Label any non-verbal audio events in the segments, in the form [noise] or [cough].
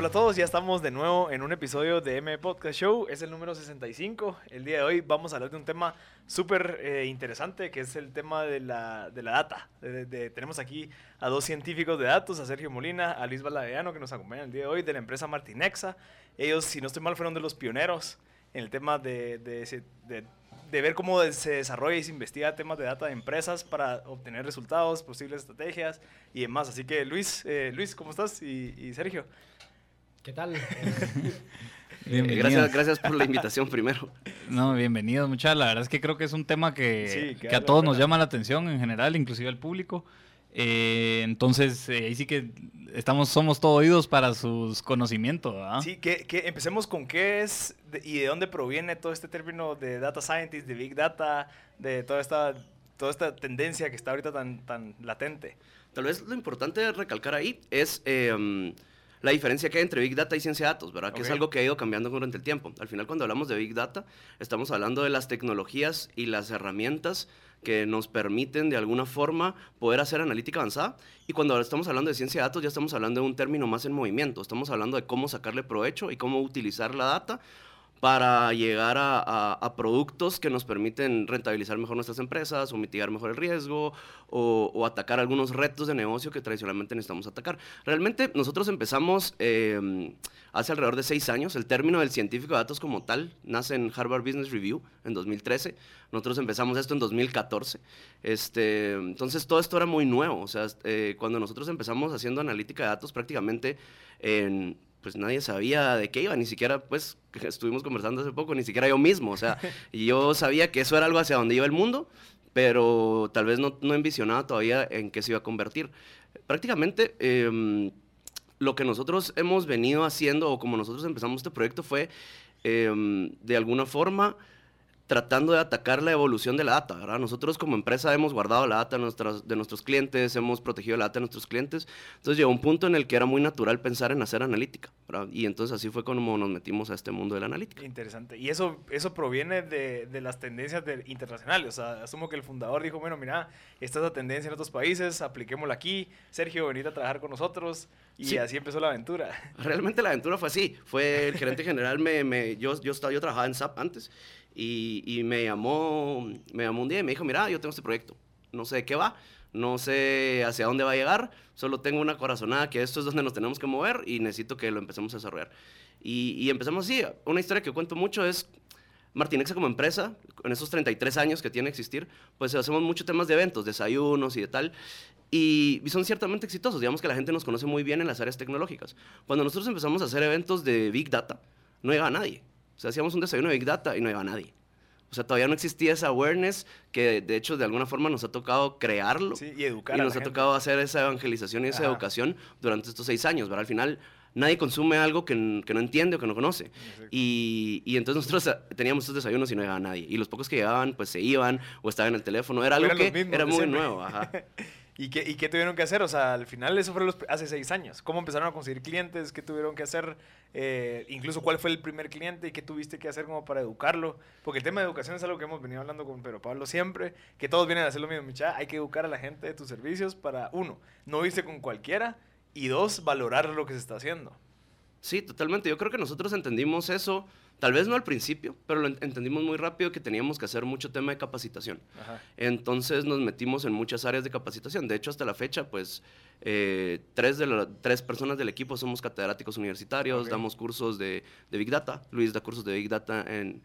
Hola a todos, ya estamos de nuevo en un episodio de M Podcast Show, es el número 65. El día de hoy vamos a hablar de un tema súper eh, interesante que es el tema de la, de la data. tenemos aquí a dos científicos de datos, a Sergio Molina, a Luis Baladeano que nos acompañan el día de hoy de la empresa Martinexa. Ellos, si no estoy mal, fueron de los pioneros en el tema de, de, de ver cómo se desarrolla y se investiga temas de data de empresas para obtener resultados, posibles estrategias y demás. Así que Luis, eh, Luis, ¿cómo estás? Y, y Sergio. ¿Qué tal? [laughs] Eh, gracias, gracias por la invitación primero. No, bienvenidos, muchachos. La verdad es que creo que es un tema que, que, a todos nos llama la atención en general, inclusive al público. Eh, entonces, eh, ahí sí que estamos, somos todo oídos para sus conocimientos. Sí, que, empecemos con qué es y de dónde proviene todo este término de data scientist, de big data, de toda esta, toda esta tendencia que está ahorita tan, tan latente. Tal vez lo importante recalcar ahí es la diferencia que hay entre Big Data y ciencia de datos, ¿verdad? Que es algo que ha ido cambiando durante el tiempo. Al final, cuando hablamos de Big Data, estamos hablando de las tecnologías y las herramientas que nos permiten de alguna forma poder hacer analítica avanzada. Y cuando estamos hablando de ciencia de datos, ya estamos hablando de un término más en movimiento. Estamos hablando de cómo sacarle provecho y cómo utilizar la data para llegar a, productos que nos permiten rentabilizar mejor nuestras empresas o mitigar mejor el riesgo o, atacar algunos retos de negocio que tradicionalmente necesitamos atacar. Realmente nosotros empezamos em, hace alrededor de seis años, el término del científico de datos como tal nace en Harvard Business Review en 2013, nosotros empezamos esto en 2014, este, entonces todo esto era muy nuevo, o sea, eh, cuando nosotros empezamos haciendo analítica de datos prácticamente en pues nadie sabía de qué iba, ni siquiera, pues, [laughs] estuvimos conversando hace poco, ni siquiera yo mismo, o sea, [laughs] yo sabía que eso era algo hacia donde iba el mundo, pero tal vez no, no envisionaba todavía en qué se iba a convertir. Prácticamente, em, lo que nosotros hemos venido haciendo, o como nosotros empezamos este proyecto, fue, em, de alguna forma, tratando de atacar la evolución de la data, ¿verdad? Nosotros como empresa hemos guardado la data de, nuestras, de nuestros clientes, hemos protegido la data de nuestros clientes, entonces llegó un punto en el que era muy natural pensar en hacer analítica, ¿verdad? Y entonces así fue como nos metimos a este mundo de la analítica. Interesante. Y eso, eso proviene de, de las tendencias internacionales, o sea, asumo que el fundador dijo, bueno, mira, esta es la tendencia en otros países, apliquémosla aquí, Sergio, venid a trabajar con nosotros, y así empezó la aventura. Realmente la aventura fue así, fue el gerente general, me, me, yo, yo, estaba, yo trabajaba en SAP antes, y, me, llamó, me llamó un día y me dijo, mira, yo tengo este proyecto, no sé de qué va, no sé hacia dónde va a llegar, solo tengo una corazonada que esto es donde nos tenemos que mover y necesito que lo empecemos a desarrollar. Y, y empezamos así. Una historia que cuento mucho es Martinexa como empresa, en esos 33 años que tiene existir, pues hacemos muchos temas de eventos, desayunos y de tal. Y, son ciertamente exitosos. Digamos que la gente nos conoce muy bien en las áreas tecnológicas. Cuando nosotros empezamos a hacer eventos de Big Data, no llegaba nadie. O sea, hacíamos un desayuno de Big Data y no iba nadie. O sea, todavía no existía esa awareness que de hecho de alguna forma nos ha tocado crearlo. Sí, y educar. Y nos ha tocado hacer esa evangelización y esa educación durante estos seis años. ¿verdad? Al final nadie consume algo que, que no entiende o que no conoce. Y, y, entonces nosotros teníamos estos desayunos y no llegaba nadie. Y los pocos que llegaban pues se iban o estaban en el teléfono. Era algo que era muy nuevo. Ajá. [laughs] ¿Y qué, ¿Y qué tuvieron que hacer? O sea, al final eso fue los, hace seis años. ¿Cómo empezaron a conseguir clientes? ¿Qué tuvieron que hacer? Eh, incluso cuál fue el primer cliente y qué tuviste que hacer como para educarlo. Porque el tema de educación es algo que hemos venido hablando con Pedro Pablo siempre, que todos vienen a hacer lo mismo, Micha. Hay que educar a la gente de tus servicios para, uno, no irse con cualquiera y dos, valorar lo que se está haciendo. Sí, totalmente. Yo creo que nosotros entendimos eso Tal vez no al principio, pero lo entendimos muy rápido que teníamos que hacer mucho tema de capacitación. Entonces nos metimos en muchas áreas de capacitación. De hecho, hasta la fecha, pues eh, tres, de tres personas del equipo somos catedráticos universitarios, damos cursos de, Big Data. Luis da cursos de Big Data en,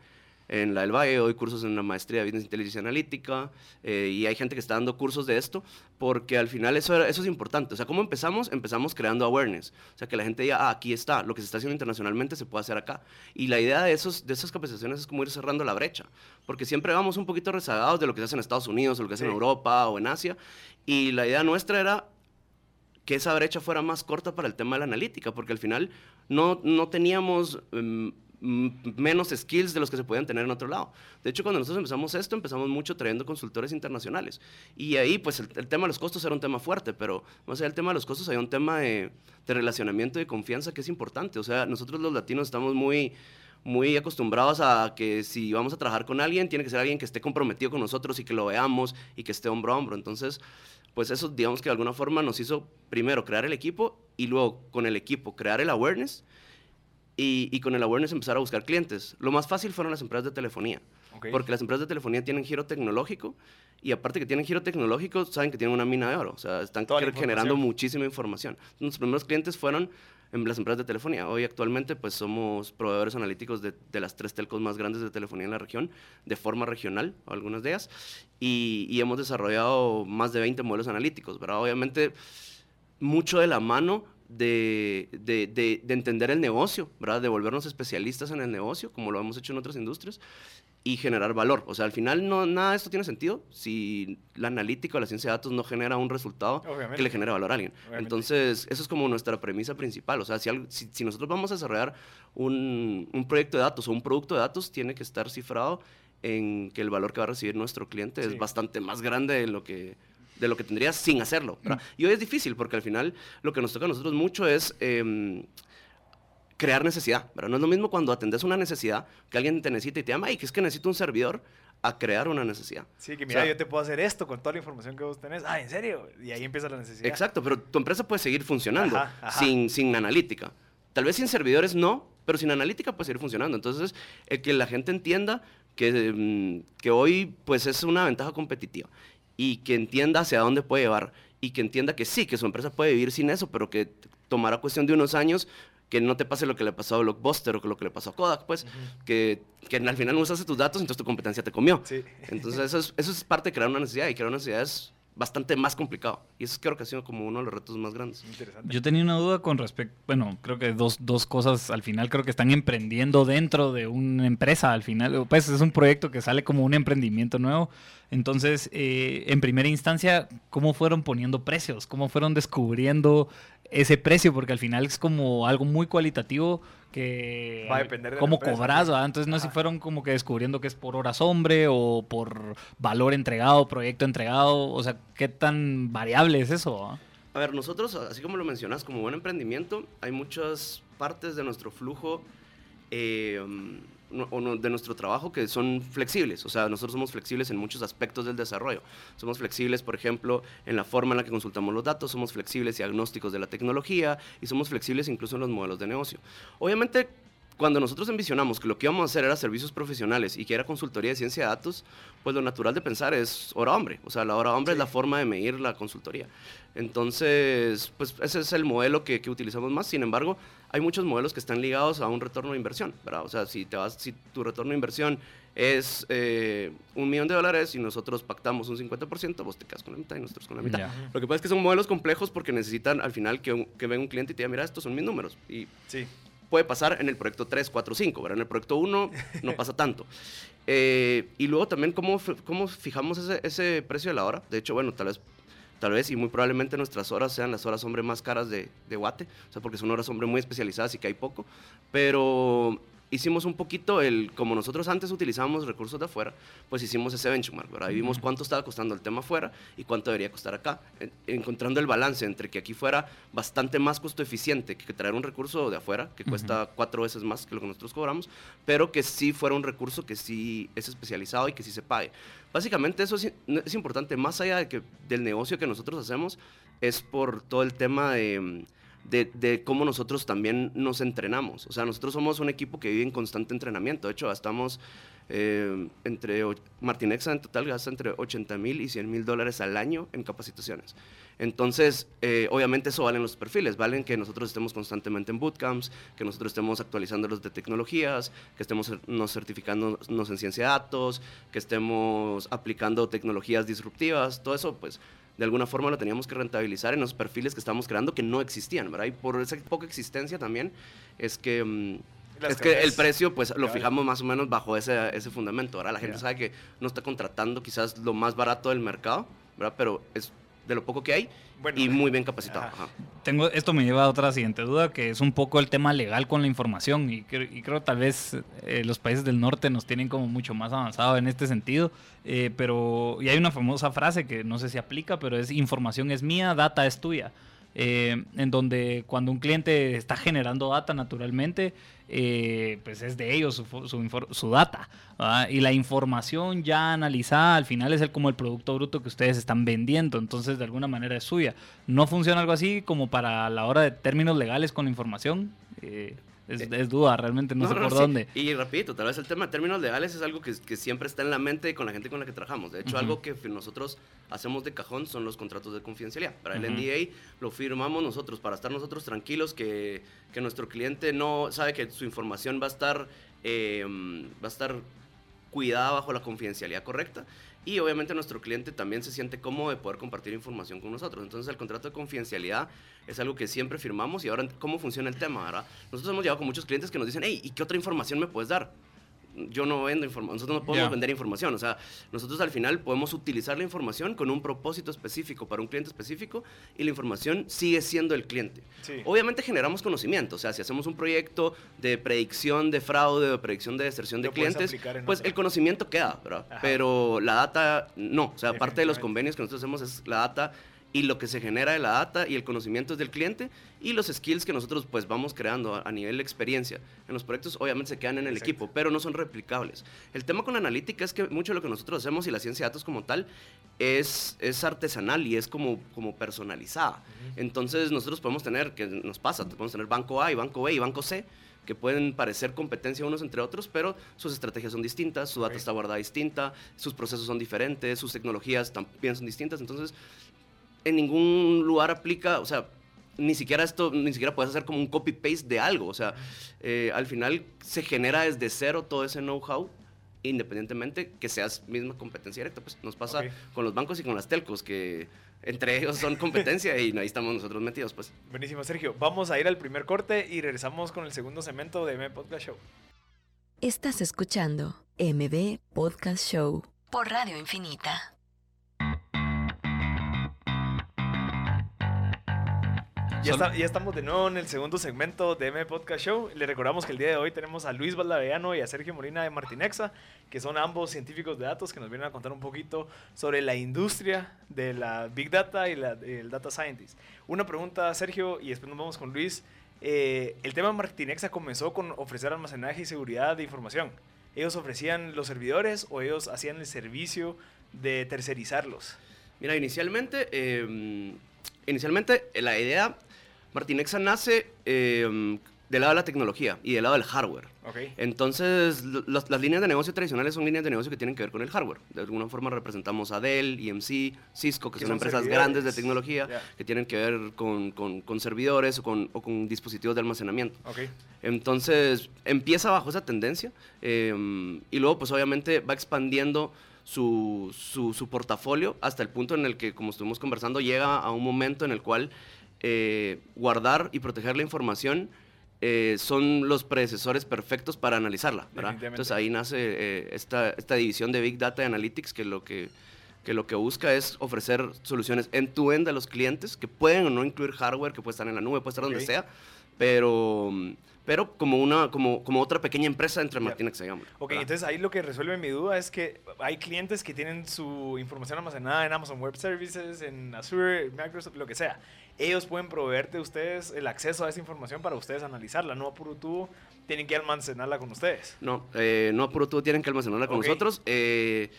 en la del Valle, doy cursos en una maestría de Business Intelligence Analítica eh, y hay gente que está dando cursos de esto porque al final eso, eso es importante. O sea, ¿cómo empezamos? Empezamos creando awareness. O sea, que la gente diga, ah, aquí está, lo que se está haciendo internacionalmente se puede hacer acá. Y la idea de, esos, de esas capacitaciones es como ir cerrando la brecha, porque siempre vamos un poquito rezagados de lo que se hace en Estados Unidos o lo que se hace en Europa o en Asia. Y la idea nuestra era que esa brecha fuera más corta para el tema de la analítica, porque al final no, no teníamos... Em, menos skills de los que se podían tener en otro lado. De hecho, cuando nosotros empezamos esto, empezamos mucho trayendo consultores internacionales. Y ahí, pues, el, tema de los costos era un tema fuerte, pero más allá del tema de los costos, hay un tema de, relacionamiento y de confianza que es importante. O sea, nosotros los latinos estamos muy muy acostumbrados a que si vamos a trabajar con alguien, tiene que ser alguien que esté comprometido con nosotros y que lo veamos y que esté hombro a hombro. Entonces, pues eso, digamos que de alguna forma nos hizo primero crear el equipo y luego con el equipo crear el awareness y, con el awareness empezar a buscar clientes. Lo más fácil fueron las empresas de telefonía, porque las empresas de telefonía tienen giro tecnológico y aparte que tienen giro tecnológico, saben que tienen una mina de oro, o sea, están generando muchísima información. Nuestros primeros clientes fueron en las empresas de telefonía. Hoy actualmente pues somos proveedores analíticos de, las tres telcos más grandes de telefonía en la región, de forma regional, algunas de ellas, y, y hemos desarrollado más de 20 modelos analíticos, ¿verdad? Obviamente mucho de la mano de, de, de, entender el negocio, ¿verdad? De volvernos especialistas en el negocio, como lo hemos hecho en otras industrias, y generar valor. O sea, al final no, nada de esto tiene sentido si la analítica o la ciencia de datos no genera un resultado que le genere valor a alguien. Entonces, eso es como nuestra premisa principal. O sea, si, si, nosotros vamos a desarrollar un, un, proyecto de datos o un producto de datos, tiene que estar cifrado en que el valor que va a recibir nuestro cliente es bastante más grande de lo que de lo que tendrías sin hacerlo. Mm. Y hoy es difícil porque al final lo que nos toca a nosotros mucho es em, crear necesidad. ¿verdad? No es lo mismo cuando atendes una necesidad que alguien te necesita y te llama, y que es que necesito un servidor a crear una necesidad. Sí, que mira, yo te puedo hacer esto con toda la información que vos tenés. Ah, ¿en serio? Y ahí empieza la necesidad. Exacto, pero tu empresa puede seguir funcionando Sin, sin analítica. Tal vez sin servidores no, pero sin analítica puede seguir funcionando. Entonces, el que la gente entienda que, em, que hoy pues es una ventaja competitiva y que entienda hacia dónde puede llevar y que entienda que sí, que su empresa puede vivir sin eso, pero que tomará cuestión de unos años que no te pase lo que le pasó a Blockbuster o lo que le pasó a Kodak, pues, que, que al final no usaste tus datos, entonces tu competencia te comió. Entonces eso es, eso es parte de crear una necesidad y crear una necesidad es bastante más complicado. Y eso creo que ha sido como uno de los retos más grandes. Yo tenía una duda con respecto, bueno, creo que dos, dos cosas al final, creo que están emprendiendo dentro de una empresa al final. Pues es un proyecto que sale como un emprendimiento nuevo. Entonces, eh, en primera instancia, ¿cómo fueron poniendo precios? ¿Cómo fueron descubriendo ese precio? Porque al final es como algo muy cualitativo que va a depender de cómo cobras, entonces no sé si fueron como que descubriendo que es por horas hombre o por valor entregado, proyecto entregado, o sea, qué tan variable es eso. A ver, nosotros, así como lo mencionas, como buen emprendimiento, hay muchas partes de nuestro flujo eh, de nuestro trabajo que son flexibles. O sea, nosotros somos flexibles en muchos aspectos del desarrollo. Somos flexibles, por ejemplo, en la forma en la que consultamos los datos, somos flexibles y agnósticos de la tecnología y somos flexibles incluso en los modelos de negocio. Obviamente, cuando nosotros envisionamos que lo que íbamos a hacer era servicios profesionales y que era consultoría de ciencia de datos, pues lo natural de pensar es hora hombre. O sea, la hora hombre es la forma de medir la consultoría. Entonces, pues ese es el modelo que, que, utilizamos más. Sin embargo, hay muchos modelos que están ligados a un retorno de inversión, ¿verdad? O sea, si, te vas, si tu retorno de inversión es eh, un millón de dólares y nosotros pactamos un 50%, vos te quedas con la mitad y nosotros con la mitad. Lo que pasa es que son modelos complejos porque necesitan al final que, que venga un cliente y te diga, mira, estos son mis números. Y sí puede pasar en el proyecto 3, 4, 5, ¿verdad? En el proyecto 1 no pasa tanto. [laughs] Eh, y luego también cómo, cómo fijamos ese, ese, precio de la hora. De hecho, bueno, tal vez, tal vez y muy probablemente nuestras horas sean las horas hombre más caras de, de Guate, o sea, porque son horas hombre muy especializadas y que hay poco. Pero hicimos un poquito el, como nosotros antes utilizábamos recursos de afuera, pues hicimos ese benchmark, ¿verdad? Y vimos cuánto estaba costando el tema afuera y cuánto debería costar acá, encontrando el balance entre que aquí fuera bastante más costo eficiente que traer un recurso de afuera, que cuesta cuatro veces más que lo que nosotros cobramos, pero que sí fuera un recurso que sí es especializado y que sí se pague. Básicamente eso es, es importante, más allá de que, del negocio que nosotros hacemos, es por todo el tema de de, cómo nosotros también nos entrenamos. O sea, nosotros somos un equipo que vive en constante entrenamiento. De hecho, estamos Eh, entre Martinexa en total gasta entre 80 mil y 100 mil dólares al año en capacitaciones. Entonces, eh, obviamente eso valen los perfiles, valen que nosotros estemos constantemente en bootcamps, que nosotros estemos actualizando los de tecnologías, que estemos nos certificándonos en ciencia de datos, que estemos aplicando tecnologías disruptivas, todo eso, pues, de alguna forma lo teníamos que rentabilizar en los perfiles que estamos creando que no existían, ¿verdad? Y por esa poca existencia también es que... Mm, es que el precio, pues, lo fijamos más o menos bajo ese, ese fundamento, ¿verdad? La gente sabe que no está contratando quizás lo más barato del mercado, ¿verdad? Pero es de lo poco que hay y muy bien capacitado. Tengo, esto me lleva a otra siguiente duda, que es un poco el tema legal con la información. Y, y creo tal vez eh, los países del norte nos tienen como mucho más avanzado en este sentido. Eh, pero, y hay una famosa frase que no sé si aplica, pero es información es mía, data es tuya. Eh, en donde cuando un cliente está generando data naturalmente, eh, pues es de ellos su, data. Y la información ya analizada al final es el, como el producto bruto que ustedes están vendiendo, entonces de alguna manera es suya. ¿No funciona algo así como para la hora de términos legales con la información? Eh, es, es, duda, realmente no, sé por dónde. Y repito, tal vez el tema de términos legales es algo que, que, siempre está en la mente con la gente con la que trabajamos. De hecho, algo que nosotros hacemos de cajón son los contratos de confidencialidad. Para el NDA lo firmamos nosotros para estar nosotros tranquilos que, que nuestro cliente no sabe que su información va a estar, eh, va a estar cuidada bajo la confidencialidad correcta y obviamente nuestro cliente también se siente cómodo de poder compartir información con nosotros. Entonces el contrato de confidencialidad es algo que siempre firmamos y ahora cómo funciona el tema, ¿verdad? Nosotros hemos llegado con muchos clientes que nos dicen, hey, ¿y qué otra información me puedes dar? Yo no vendo información, nosotros no podemos vender información, o sea, nosotros al final podemos utilizar la información con un propósito específico para un cliente específico y la información sigue siendo el cliente. Obviamente generamos conocimiento, o sea, si hacemos un proyecto de predicción de fraude o predicción de deserción de clientes, pues el conocimiento queda, ¿verdad? Pero la data no, o sea, parte de los convenios que nosotros hacemos es la data y lo que se genera de la data y el conocimiento es del cliente y los skills que nosotros pues vamos creando a, nivel de experiencia en los proyectos obviamente se quedan en el equipo, pero no son replicables. El tema con la analítica es que mucho de lo que nosotros hacemos y la ciencia de datos como tal es, es artesanal y es como, como personalizada. Entonces nosotros podemos tener, que nos pasa, podemos tener banco A y banco B y banco C, que pueden parecer competencia unos entre otros, pero sus estrategias son distintas, su data está guardada distinta, sus procesos son diferentes, sus tecnologías también son distintas. Entonces, en ningún lugar aplica, o sea, ni siquiera esto, ni siquiera puedes hacer como un copy-paste de algo. O sea, eh, al final se genera desde cero todo ese know-how, independientemente que seas misma competencia directa. Pues nos pasa con los bancos y con las telcos, que entre ellos son competencia y ahí estamos nosotros metidos. Pues. Buenísimo, Sergio. Vamos a ir al primer corte y regresamos con el segundo segmento de MB Podcast Show. Estás escuchando MB Podcast Show por Radio Infinita. Ya, estamos de nuevo en el segundo segmento de M Podcast Show. Le recordamos que el día de hoy tenemos a Luis Valdaveano y a Sergio Molina de Martinexa, que son ambos científicos de datos que nos vienen a contar un poquito sobre la industria de la Big Data y la, el Data Scientist. Una pregunta, Sergio, y después nos vamos con Luis. Eh, el tema Martinexa comenzó con ofrecer almacenaje y seguridad de información. ¿Ellos ofrecían los servidores o ellos hacían el servicio de tercerizarlos? Mira, inicialmente, eh, inicialmente la idea Martinexa nace eh, del lado de la tecnología y del lado del hardware. Entonces, las líneas de negocio tradicionales son líneas de negocio que tienen que ver con el hardware. De alguna forma representamos a Dell, EMC, Cisco, que, son, empresas grandes de tecnología que tienen que ver con, con, servidores o con, o con, dispositivos de almacenamiento. Entonces, empieza bajo esa tendencia em, y luego, pues obviamente, va expandiendo su, su, su portafolio hasta el punto en el que, como estuvimos conversando, llega a un momento en el cual eh, guardar y proteger la información eh, son los predecesores perfectos para analizarla, Entonces ahí nace eh, esta, esta, división de Big Data y Analytics que lo que, que lo que busca es ofrecer soluciones end-to-end a los clientes que pueden o no incluir hardware, que puede estar en la nube, puede estar donde sea, pero pero como una como, como otra pequeña empresa entre Martínez y Amazon. Ok, entonces ahí lo que resuelve mi duda es que hay clientes que tienen su información almacenada en Amazon Web Services, en Azure, Microsoft, lo que sea. Ellos pueden proveerte ustedes el acceso a esa información para ustedes analizarla, no a puro tubo tienen que almacenarla con ustedes. No, eh, no a puro tubo tienen que almacenarla con nosotros. Eh,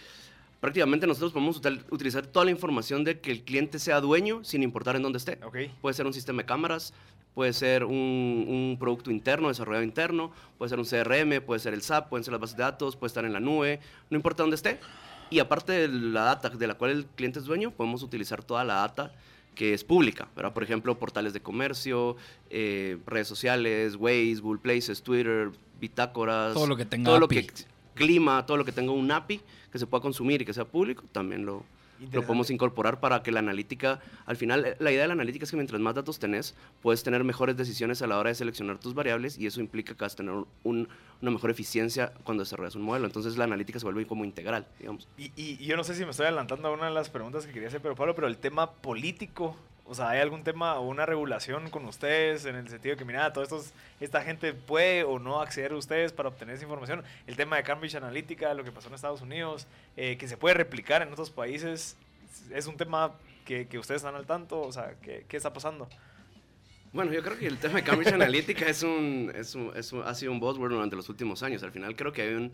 prácticamente nosotros podemos utilizar toda la información de que el cliente sea dueño sin importar en dónde esté. Okay. Puede ser un sistema de cámaras, puede ser un, producto interno, desarrollado interno, puede ser un CRM, puede ser el SAP, pueden ser las bases de datos, puede estar en la nube, no importa dónde esté. Y aparte de la data de la cual el cliente es dueño, podemos utilizar toda la data que es pública, ¿verdad? Por ejemplo, portales de comercio, eh, redes sociales, Waze, Google Places, Twitter, bitácoras. Todo lo que tenga Todo lo que clima, todo lo que tenga un API que se pueda consumir y que sea público, también lo, lo podemos incorporar para que la analítica, al final, eh, la idea de la analítica es que mientras más datos tenés, puedes tener mejores decisiones a la hora de seleccionar tus variables y eso implica que vas a tener una mejor eficiencia cuando desarrollas un modelo. Entonces la analítica se vuelve como integral, digamos. Y, y, yo no sé si me estoy adelantando a una de las preguntas que quería hacer, pero Pablo, pero el tema político o sea, ¿hay algún tema o una regulación con ustedes en el sentido de que, mira, esto, esta gente puede o no acceder a ustedes para obtener esa información? El tema de Cambridge Analytica, lo que pasó en Estados Unidos, eh, que se puede replicar en otros países, ¿es un tema que, que ustedes están al tanto? O sea, ¿qué, ¿qué, está pasando? Bueno, yo creo que el tema de Cambridge Analytica es un, es un, es ha sido un buzzword durante los últimos años. Al final creo que hay un...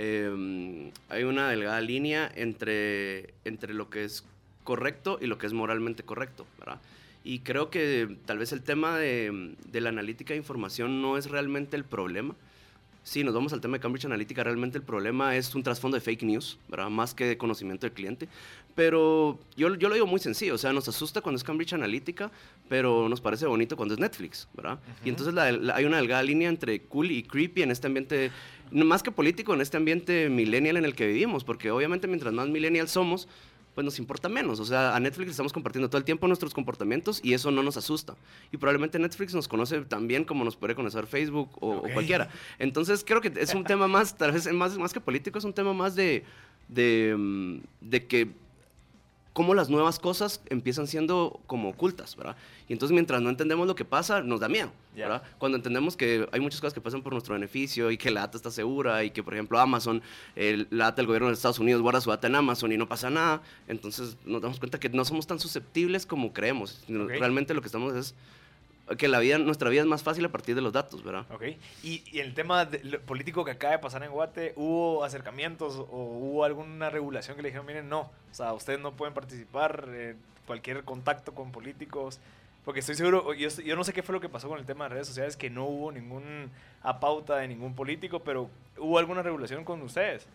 Eh, hay una delgada línea entre, entre lo que es correcto y lo que es moralmente correcto, ¿verdad? Y creo que tal vez el tema de, de la analítica de información no es realmente el problema. Si nos vamos al tema de Cambridge Analytica, realmente el problema es un trasfondo de fake news, ¿verdad? Más que de conocimiento del cliente. Pero yo, yo lo digo muy sencillo, o sea, nos asusta cuando es Cambridge Analytica, pero nos parece bonito cuando es Netflix, ¿verdad? Y entonces hay una delgada línea entre cool y creepy en este ambiente, más que político, en este ambiente millennial en el que vivimos, porque obviamente mientras más millennial somos, pues nos importa menos. O sea, a Netflix estamos compartiendo todo el tiempo nuestros comportamientos y eso no nos asusta. Y probablemente Netflix nos conoce tan bien como nos puede conocer Facebook o, cualquiera. Entonces creo que es un tema más, tal vez más, más que político, es un tema más de, de, mm, de que cómo las nuevas cosas empiezan siendo como ocultas, ¿verdad? Y entonces mientras no entendemos lo que pasa, nos da miedo, ¿verdad? Cuando entendemos que hay muchas cosas que pasan por nuestro beneficio y que la data está segura y que, por ejemplo, Amazon, el, la data del gobierno de Estados Unidos guarda su data en Amazon y no pasa nada, entonces nos damos cuenta que no somos tan susceptibles como creemos. Realmente lo que estamos es que la vida, nuestra vida es más fácil a partir de los datos, ¿verdad? Ok. Y, y el tema político que acaba de pasar en Guate, ¿hubo acercamientos o hubo alguna regulación que le dijeron, miren, no, o sea, ustedes no pueden participar en cualquier contacto con políticos? Porque estoy seguro, yo, yo no sé qué fue lo que pasó con el tema de redes sociales, que no hubo ningún pauta de ningún político, pero ¿hubo alguna regulación con ustedes?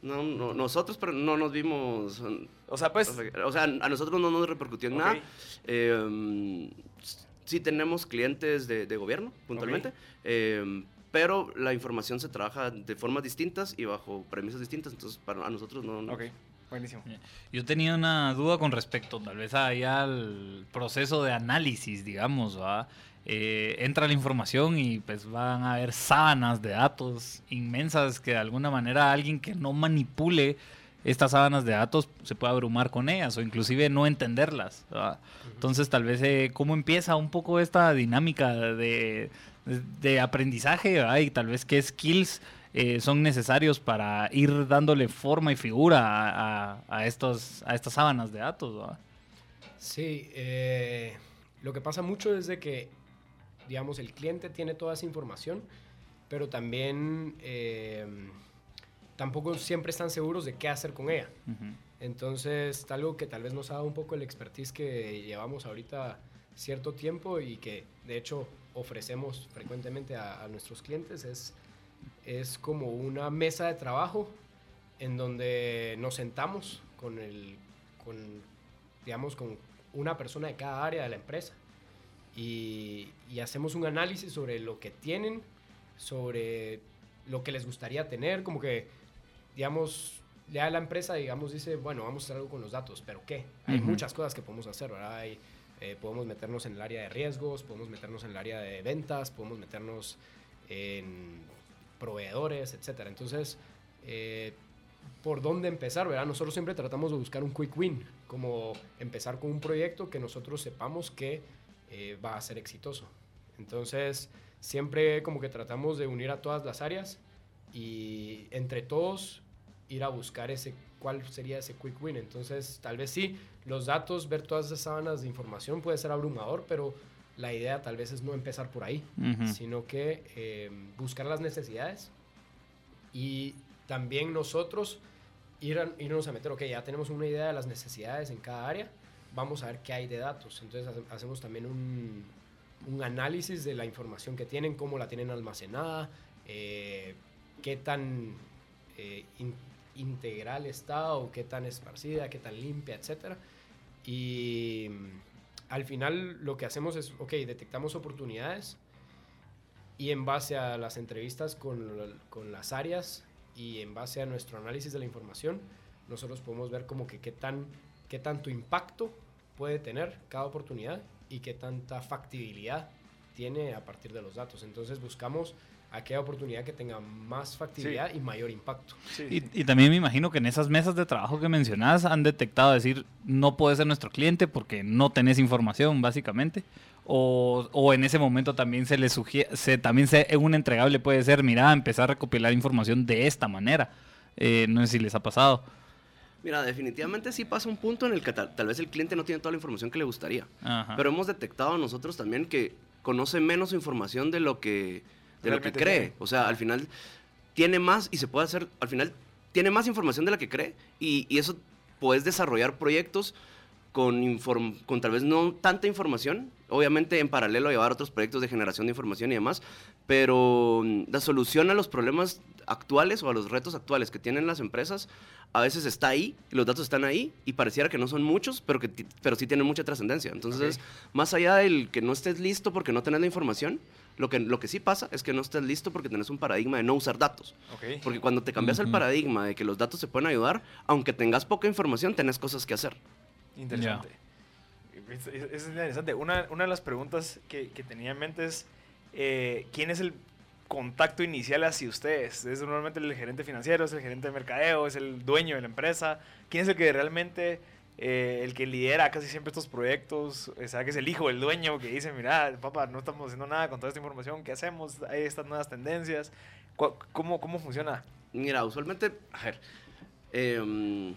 No, no, nosotros pero no nos vimos. O sea, pues. O sea, a nosotros no nos repercutió en nada. Eh, sí tenemos clientes de, gobierno, puntualmente, em, pero la información se trabaja de formas distintas y bajo premisas distintas, entonces para a nosotros no... Ok, buenísimo. Yo tenía una duda con respecto tal vez allá al proceso de análisis, digamos, eh, entra la información y pues van a haber sábanas de datos inmensas que de alguna manera alguien que no manipule estas sábanas de datos se puede abrumar con ellas o inclusive no entenderlas. Entonces tal vez eh, cómo empieza un poco esta dinámica de, aprendizaje y tal vez qué skills eh, son necesarios para ir dándole forma y figura a, estos, a estas sábanas de datos. Sí, eh, lo que pasa mucho es de que, digamos, el cliente tiene toda esa información, pero también tampoco siempre están seguros de qué hacer con ella. Entonces, algo que tal vez nos ha dado un poco el expertise que llevamos ahorita cierto tiempo y que de hecho ofrecemos frecuentemente a, nuestros clientes es, es como una mesa de trabajo en donde nos sentamos con el, con, digamos, con una persona de cada área de la empresa y, y hacemos un análisis sobre lo que tienen, sobre lo que les gustaría tener, como que digamos, ya la empresa, digamos, dice, bueno, vamos a hacer algo con los datos, pero ¿qué? Hay muchas cosas que podemos hacer, ¿verdad? Eh, podemos meternos en el área de riesgos, podemos meternos en el área de ventas, podemos meternos en proveedores, etcétera. Entonces, eh, ¿por dónde empezar, verdad? Nosotros siempre tratamos de buscar un quick win, como empezar con un proyecto que nosotros sepamos que eh, va a ser exitoso. Entonces, siempre como que tratamos de unir a todas las áreas y entre todos ir a buscar ese cuál sería ese quick win. Entonces, tal vez sí, los datos, ver todas esas sábanas de información puede ser abrumador, pero la idea tal vez es no empezar por ahí, sino que eh, buscar las necesidades y también nosotros ir irnos a meter, ok, ya tenemos una idea de las necesidades en cada área, vamos a ver qué hay de datos. Entonces hacemos también un, un análisis de la información que tienen, cómo la tienen almacenada, eh, qué tan eh, integral está o qué tan esparcida, qué tan limpia, etc. Y al final lo que hacemos es, ok, detectamos oportunidades y en base a las entrevistas con, con las áreas y en base a nuestro análisis de la información, nosotros podemos ver como que qué, tan, qué tanto impacto puede tener cada oportunidad y qué tanta factibilidad tiene a partir de los datos. Entonces buscamos aquella oportunidad que tenga más factibilidad y mayor impacto. y, y, también me imagino que en esas mesas de trabajo que mencionas han detectado decir, no puede ser nuestro cliente porque no tenés información, básicamente. O, o en ese momento también se le sugiere, se, también se, un entregable puede ser, mira, empezar a recopilar información de esta manera. Eh, no sé si les ha pasado. Mira, definitivamente sí pasa un punto en el que tal, vez el cliente no tiene toda la información que le gustaría. Pero hemos detectado nosotros también que conoce menos información de lo que de lo que cree. O sea, al final tiene más y se puede hacer, al final tiene más información de la que cree y, y eso puedes desarrollar proyectos con, con tal vez no tanta información, obviamente en paralelo a llevar otros proyectos de generación de información y demás, pero la solución a los problemas actuales o a los retos actuales que tienen las empresas a veces está ahí, los datos están ahí y pareciera que no son muchos, pero, que, pero sí tienen mucha trascendencia. Entonces, más allá del que no estés listo porque no tenés la información, lo que, lo que sí pasa es que no estés listo porque tenés un paradigma de no usar datos. Porque cuando te cambias el paradigma de que los datos se pueden ayudar, aunque tengas poca información, tenés cosas que hacer. Interesante. Es, interesante. Una, una, de las preguntas que, que tenía en mente es, eh, ¿quién es el contacto inicial hacia ustedes? ¿Es normalmente el gerente financiero, es el gerente de mercadeo, es el dueño de la empresa? ¿Quién es el que realmente eh, el que lidera casi siempre estos proyectos, o sea, que es el hijo del dueño que dice, mira, papá, no estamos haciendo nada con toda esta información, ¿qué hacemos? Hay estas nuevas tendencias. ¿Cómo, cómo funciona? Mira, usualmente, a ver, em,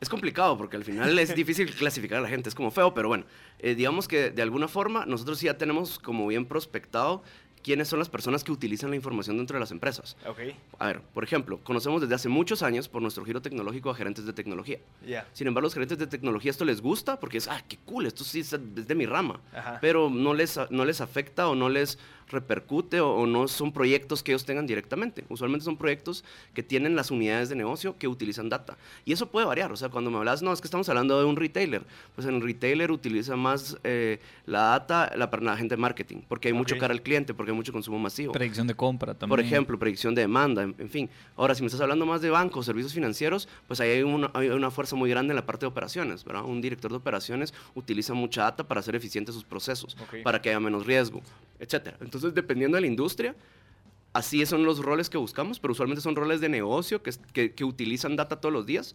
es complicado porque al final es [laughs] difícil clasificar a la gente, es como feo, pero bueno, eh, digamos que de alguna forma nosotros ya tenemos como bien prospectado quiénes son las personas que utilizan la información dentro de las empresas. Okay. A ver, por ejemplo, conocemos desde hace muchos años por nuestro giro tecnológico a gerentes de tecnología. Sin embargo, los gerentes de tecnología esto les gusta porque es, ah, qué cool, esto sí es de mi rama. Pero no les, no les afecta o no les repercute o, no son proyectos que ellos tengan directamente. Usualmente son proyectos que tienen las unidades de negocio que utilizan data. Y eso puede variar. O sea, cuando me hablas, no, es que estamos hablando de un retailer. Pues en el retailer utiliza más eh, la data la, la gente de marketing, porque hay mucho cara al cliente, porque hay mucho consumo masivo. Predicción de compra también. Por ejemplo, predicción de demanda, en, fin. Ahora, si me estás hablando más de bancos, servicios financieros, pues ahí hay una, hay una fuerza muy grande en la parte de operaciones, ¿verdad? Un director de operaciones utiliza mucha data para hacer eficientes sus procesos, para que haya menos riesgo, etcétera. Entonces, dependiendo de la industria, así son los roles que buscamos, pero usualmente son roles de negocio que, que, utilizan data todos los días.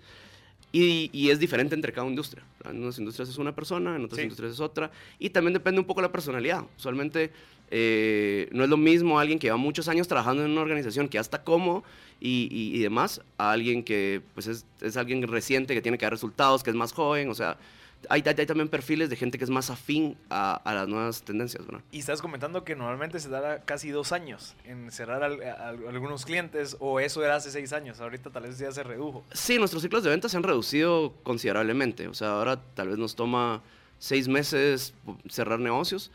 Y, y, es diferente entre cada industria. En unas industrias es una persona, en otras industrias es otra. Y también depende un poco de la personalidad. Usualmente eh, no es lo mismo alguien que lleva muchos años trabajando en una organización que ya está cómodo y, y, y demás, a alguien que pues es, es, alguien reciente, que tiene que dar resultados, que es más joven. O sea, hay, hay, también perfiles de gente que es más afín a, a las nuevas tendencias. ¿verdad? Y estás comentando que normalmente se da casi dos años en cerrar a, algunos clientes, o eso era hace seis años, ahorita tal vez ya se redujo. Sí, nuestros ciclos de ventas se han reducido considerablemente. O sea, ahora tal vez nos toma seis meses cerrar negocios.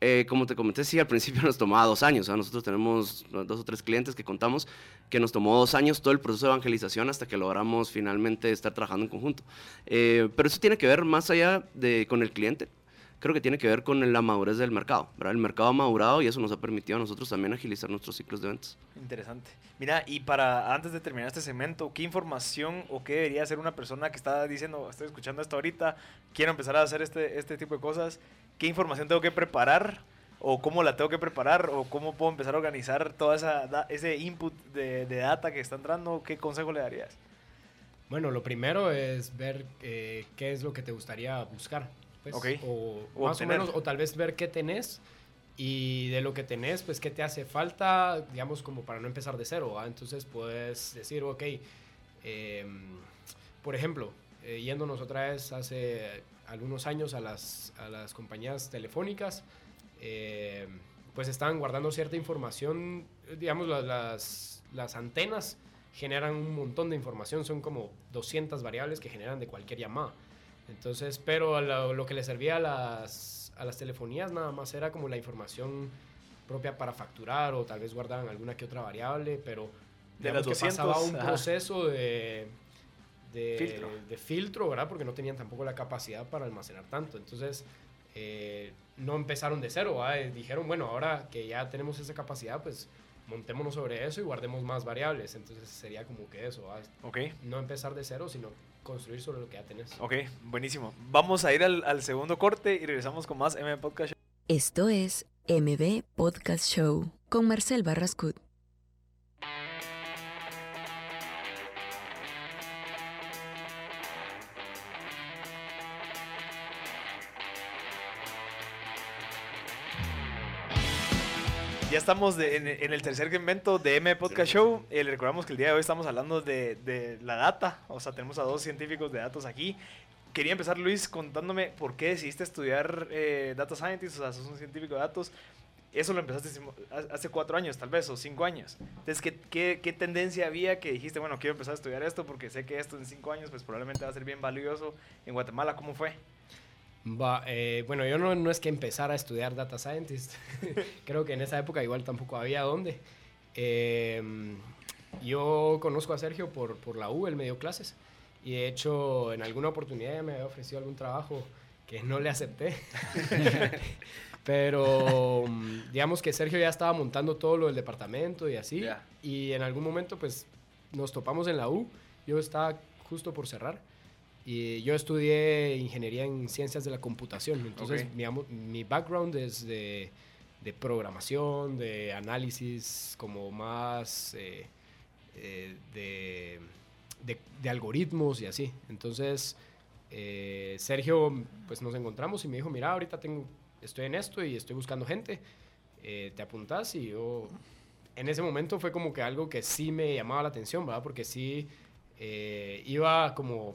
Eh, como te comenté, sí, al principio [laughs] nos tomaba dos años. nosotros tenemos dos o tres clientes que contamos que nos tomó dos años todo el proceso de evangelización hasta que logramos finalmente estar trabajando en conjunto. Eh, pero eso tiene que ver más allá de con el cliente. Creo que tiene que ver con la madurez del mercado. ¿verdad? El mercado ha madurado y eso nos ha permitido a nosotros también agilizar nuestros ciclos de ventas. Interesante. Mira, y para antes de terminar este segmento, ¿qué información o qué debería hacer una persona que está diciendo, estoy escuchando esto ahorita, quiero empezar a hacer este, este tipo de cosas? ¿Qué información tengo que preparar? ¿O cómo la tengo que preparar? ¿O cómo puedo empezar a organizar todo esa, ese input de, de data que está entrando? ¿Qué consejo le darías? Bueno, lo primero es ver eh, qué es lo que te gustaría buscar. Pues, o, más o menos, o tal vez ver qué tenés y de lo que tenés, pues qué te hace falta, digamos, como para no empezar de cero. Entonces puedes decir, ok, em, por ejemplo, eh, yéndonos otra vez hace algunos años a las, a las compañías telefónicas, em, pues estaban guardando cierta información, digamos, las, las antenas generan un montón de información, son como 200 variables que generan de cualquier llamada. Entonces, pero lo, que le servía a las, a las telefonías nada más era como la información propia para facturar o tal vez guardaban alguna que otra variable, pero de las 200, pasaba un proceso de, de filtro. ¿verdad? Porque no tenían tampoco la capacidad para almacenar tanto. Entonces, eh, no empezaron de cero, ¿verdad? dijeron, bueno, ahora que ya tenemos esa capacidad, pues montémonos sobre eso y guardemos más variables. Entonces sería como que eso, ¿verdad? No empezar de cero, sino construir sobre lo que ya tenés. Ok, buenísimo. Vamos a ir al, al segundo corte y regresamos con más MB Podcast Show. Esto es MB Podcast Show con Marcel Barrascut. Ya estamos en, el tercer segmento de M Podcast Show. Eh, le recordamos que el día de hoy estamos hablando de, la data. O sea, tenemos a dos científicos de datos aquí. Quería empezar, Luis, contándome por qué decidiste estudiar eh, Data Scientist. O sea, sos un científico de datos. Eso lo empezaste hace cuatro años, tal vez, o cinco años. Entonces, ¿qué, qué, tendencia había que dijiste, bueno, quiero empezar a estudiar esto porque sé que esto en cinco años, pues probablemente va a ser bien valioso en Guatemala? ¿Cómo fue? Eh, bueno, yo no, no, es que empezara a estudiar Data Scientist. [laughs] Creo que en esa época igual tampoco había dónde. Em, yo conozco a Sergio por, por la U, él me dio clases. Y de hecho, en alguna oportunidad me había ofrecido algún trabajo que no le acepté. [laughs] Pero digamos que Sergio ya estaba montando todo lo del departamento y así. Y en algún momento, pues, nos topamos en la U. Yo estaba justo por cerrar. Y yo estudié ingeniería en ciencias de la computación. Entonces, mi, mi, background es de, de, programación, de análisis, como más eh, eh, de, de, algoritmos y así. Entonces, eh, Sergio, pues nos encontramos y me dijo, mira, ahorita tengo, estoy en esto y estoy buscando gente. ¿Te apuntas? Y yo, en ese momento fue como que algo que sí me llamaba la atención, ¿verdad? Porque sí iba como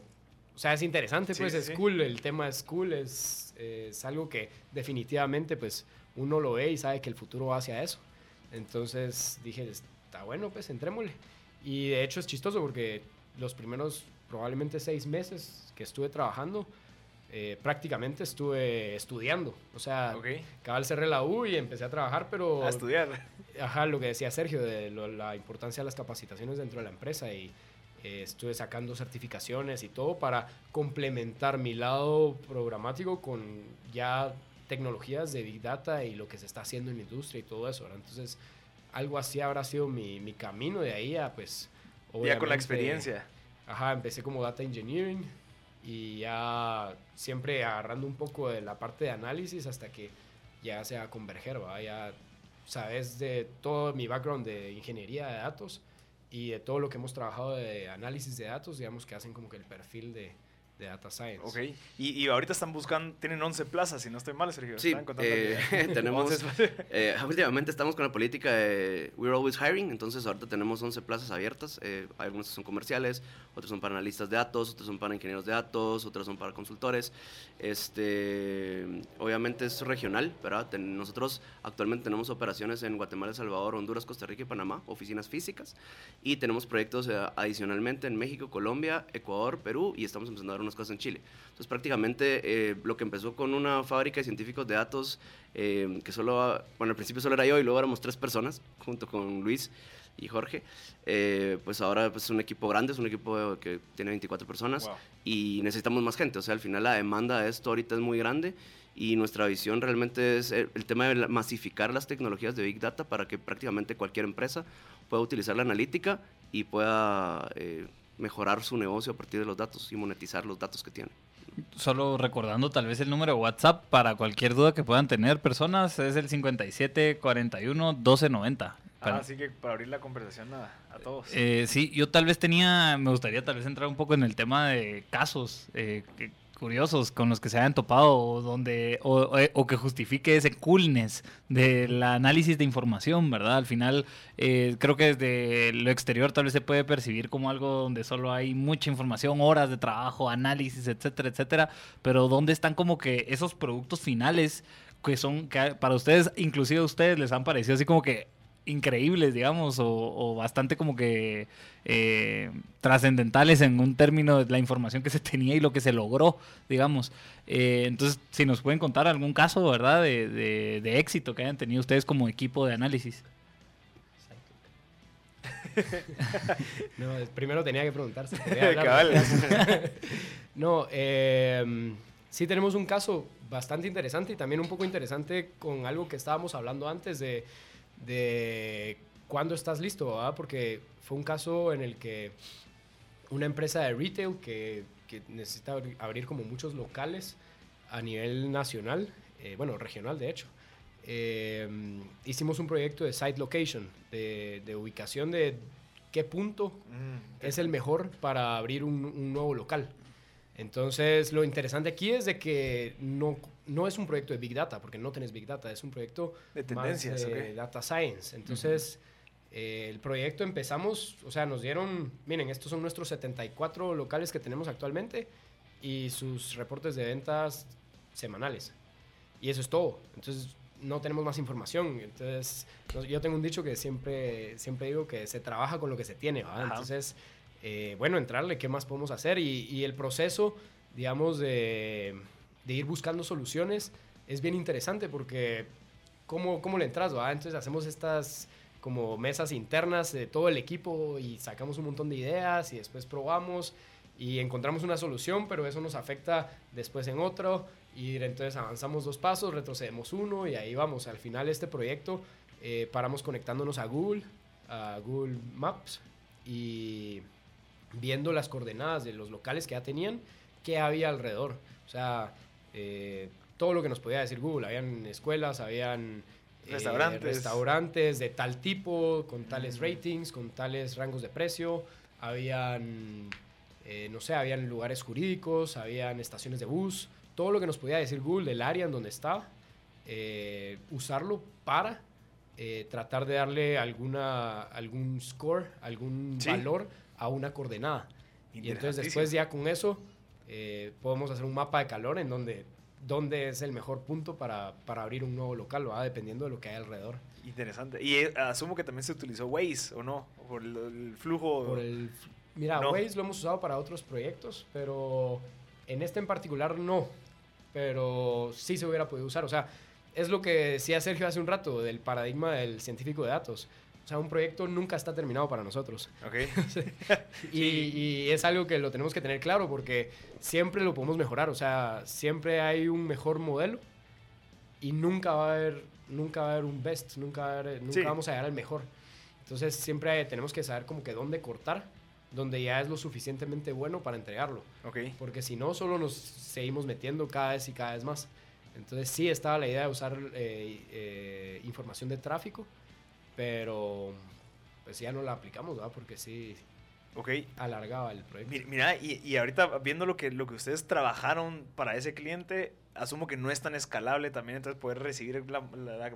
sea, es interesante, pues es cool, el tema es cool, es, es, algo que definitivamente pues uno lo ve y sabe que el futuro va hacia eso. Entonces dije, está bueno, pues entrémosle. Y de hecho es chistoso porque los primeros probablemente seis meses que estuve trabajando, eh, prácticamente estuve estudiando. O sea, okay. cabal cerré la U y empecé a trabajar, pero... A estudiar. Ajá, lo que decía Sergio, de la importancia de las capacitaciones dentro de la empresa y eh, estuve sacando certificaciones y todo para complementar mi lado programático con ya tecnologías de Big Data y lo que se está haciendo en la industria y todo eso. Entonces, algo así habrá sido mi, mi camino de ahí a pues... Ya con la experiencia. Ajá, empecé como Data Engineering y ya siempre agarrando un poco de la parte de análisis hasta que ya sea converger, ¿va? ya sabes de todo mi background de ingeniería de datos y de todo lo que hemos trabajado de análisis de datos, digamos que hacen como que el perfil de, de Data Science. Ok, y, y, ahorita están buscando, tienen 11 plazas, si no estoy mal, Sergio. Sí, eh, [laughs] tenemos, eh, últimamente estamos con la política de We're Always Hiring, entonces ahorita tenemos 11 plazas abiertas, eh, algunas son comerciales, otras son para analistas de datos, otras son para ingenieros de datos, otras son para consultores. Este, obviamente es regional, ¿verdad? nosotros actualmente tenemos operaciones en Guatemala, El Salvador, Honduras, Costa Rica y Panamá, oficinas físicas, y tenemos proyectos eh, adicionalmente en México, Colombia, Ecuador, Perú, y estamos empezando a dar unas cosas en Chile. Entonces prácticamente eh, lo que empezó con una fábrica de científicos de datos, eh, que solo, bueno, al principio solo era yo y luego éramos tres personas, junto con Luis y Jorge, eh, pues ahora pues, es un equipo grande, es un equipo que tiene 24 personas y necesitamos más gente. O sea, al final la demanda de esto ahorita es muy grande y nuestra visión realmente es el, tema de masificar las tecnologías de Big Data para que prácticamente cualquier empresa pueda utilizar la analítica y pueda eh, mejorar su negocio a partir de los datos y monetizar los datos que tiene. Solo recordando tal vez el número de WhatsApp para cualquier duda que puedan tener personas es el 5741 1290. Ah, así que para abrir la conversación a, todos. Eh, sí, yo tal vez tenía, me gustaría tal vez entrar un poco en el tema de casos eh, curiosos con los que se hayan topado o, donde, eh, o, que justifique ese coolness del análisis de información, ¿verdad? Al final, creo que desde lo exterior tal vez se puede percibir como algo donde solo hay mucha información, horas de trabajo, análisis, etcétera, etcétera, pero donde están como que esos productos finales que son, que para ustedes, inclusive a ustedes les han parecido así como que increíbles, digamos, o, bastante como que eh, trascendentales en un término de la información que se [laughs] tenía y lo que se logró, digamos. Eh, entonces, si nos pueden contar algún caso, ¿verdad?, de, éxito que hayan tenido ustedes como equipo de análisis. [laughs] no, primero tenía que preguntarse. [laughs] no, eh, sí tenemos un caso bastante interesante y también un poco interesante con algo que estábamos hablando antes de de cuándo estás listo, porque fue un caso en el que una empresa de retail que, que necesita abrir como muchos locales a nivel nacional, eh, bueno, regional de hecho, eh, hicimos un proyecto de site location, de, de ubicación de qué punto mm, es el mejor para abrir un, un, nuevo local. Entonces, lo interesante aquí es de que no no es un proyecto de Big Data, porque no tenés Big Data, es un proyecto de tendencias, de Data Science. Entonces, eh, el proyecto empezamos, o sea, nos dieron, miren, estos son nuestros 74 locales que tenemos actualmente y sus reportes de ventas semanales. Y eso es todo. Entonces, no tenemos más información. Entonces, yo tengo un dicho que siempre, siempre digo que se trabaja con lo que se tiene. Entonces, eh, bueno, entrarle, ¿qué más podemos hacer? Y, y el proceso, digamos, de de ir buscando soluciones es bien interesante porque ¿cómo, cómo le entras? Va? Entonces hacemos estas como mesas internas de todo el equipo y sacamos un montón de ideas y después probamos y encontramos una solución, pero eso nos afecta después en otro y entonces avanzamos dos pasos, retrocedemos uno y ahí vamos. Al final este proyecto eh, paramos conectándonos a Google, a Google Maps y viendo las coordenadas de los locales que ya tenían, qué había alrededor. O sea, eh, todo lo que nos podía decir Google. Habían escuelas, habían eh, restaurantes. restaurantes de tal tipo, con tales ratings, con tales rangos de precio. Habían, eh, no sé, habían lugares jurídicos, habían estaciones de bus. Todo lo que nos podía decir Google del área en donde estaba, usarlo para tratar de darle alguna, algún score, algún valor a una coordenada. Y entonces después ya con eso eh, podemos hacer un mapa de calor en donde, donde es el mejor punto para, para abrir un nuevo local, ¿va? dependiendo de lo que hay alrededor. Interesante. Y eh, asumo que también se utilizó Waze, ¿o no? Por el, flujo. Por el, mira, Waze lo hemos usado para otros proyectos, pero en este en particular no. Pero sí se hubiera podido usar. O sea, es lo que decía Sergio hace un rato del paradigma del científico de datos. O sea, un proyecto nunca está terminado para nosotros. Okay. [laughs] [laughs] y, y, es algo que lo tenemos que tener claro porque siempre lo podemos mejorar. O sea, siempre hay un mejor modelo y nunca va a haber, nunca va a haber un best, nunca, nunca vamos a llegar al mejor. Entonces siempre tenemos que saber como que dónde cortar, donde ya es lo suficientemente bueno para entregarlo. Okay. Porque si no, solo nos seguimos metiendo cada vez y cada vez más. Entonces sí estaba la idea de usar eh, eh, información de tráfico pero pues ya no la aplicamos, ¿verdad? Porque sí okay. alargaba el proyecto. Mira, y, y, ahorita viendo lo que, lo que ustedes trabajaron para ese cliente, asumo que no es tan escalable también, entonces poder recibir la,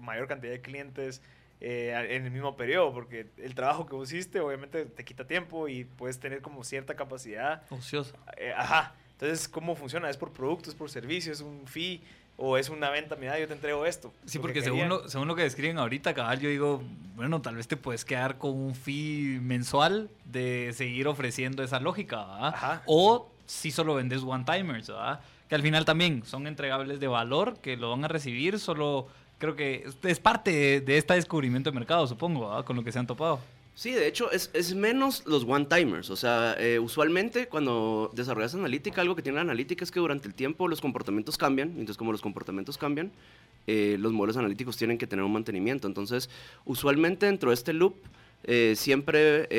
mayor cantidad de clientes eh, en el mismo periodo, porque el trabajo que hiciste obviamente te quita tiempo y puedes tener como cierta capacidad. Ociosa. Eh, ajá. Entonces, ¿cómo funciona? ¿Es por productos, es por servicios, es un fee? O es una venta, mira, yo te entrego esto. Sí, porque según lo, según lo que describen ahorita, cabal, yo digo, bueno, tal vez te puedes quedar con un fee mensual de seguir ofreciendo esa lógica, ¿verdad? O si solo vendes one-timers, ¿verdad? Que al final también son entregables de valor, que lo van a recibir, solo creo que es parte de, este descubrimiento de mercado, supongo, ¿verdad? Con lo que se han topado. Sí, de hecho, es, es menos los one-timers. O sea, eh, usualmente cuando desarrollas analítica, algo que tiene la analítica es que durante el tiempo los comportamientos cambian. Entonces, como los comportamientos cambian, eh, los modelos analíticos tienen que tener un mantenimiento. Entonces, usualmente dentro de este loop, eh, siempre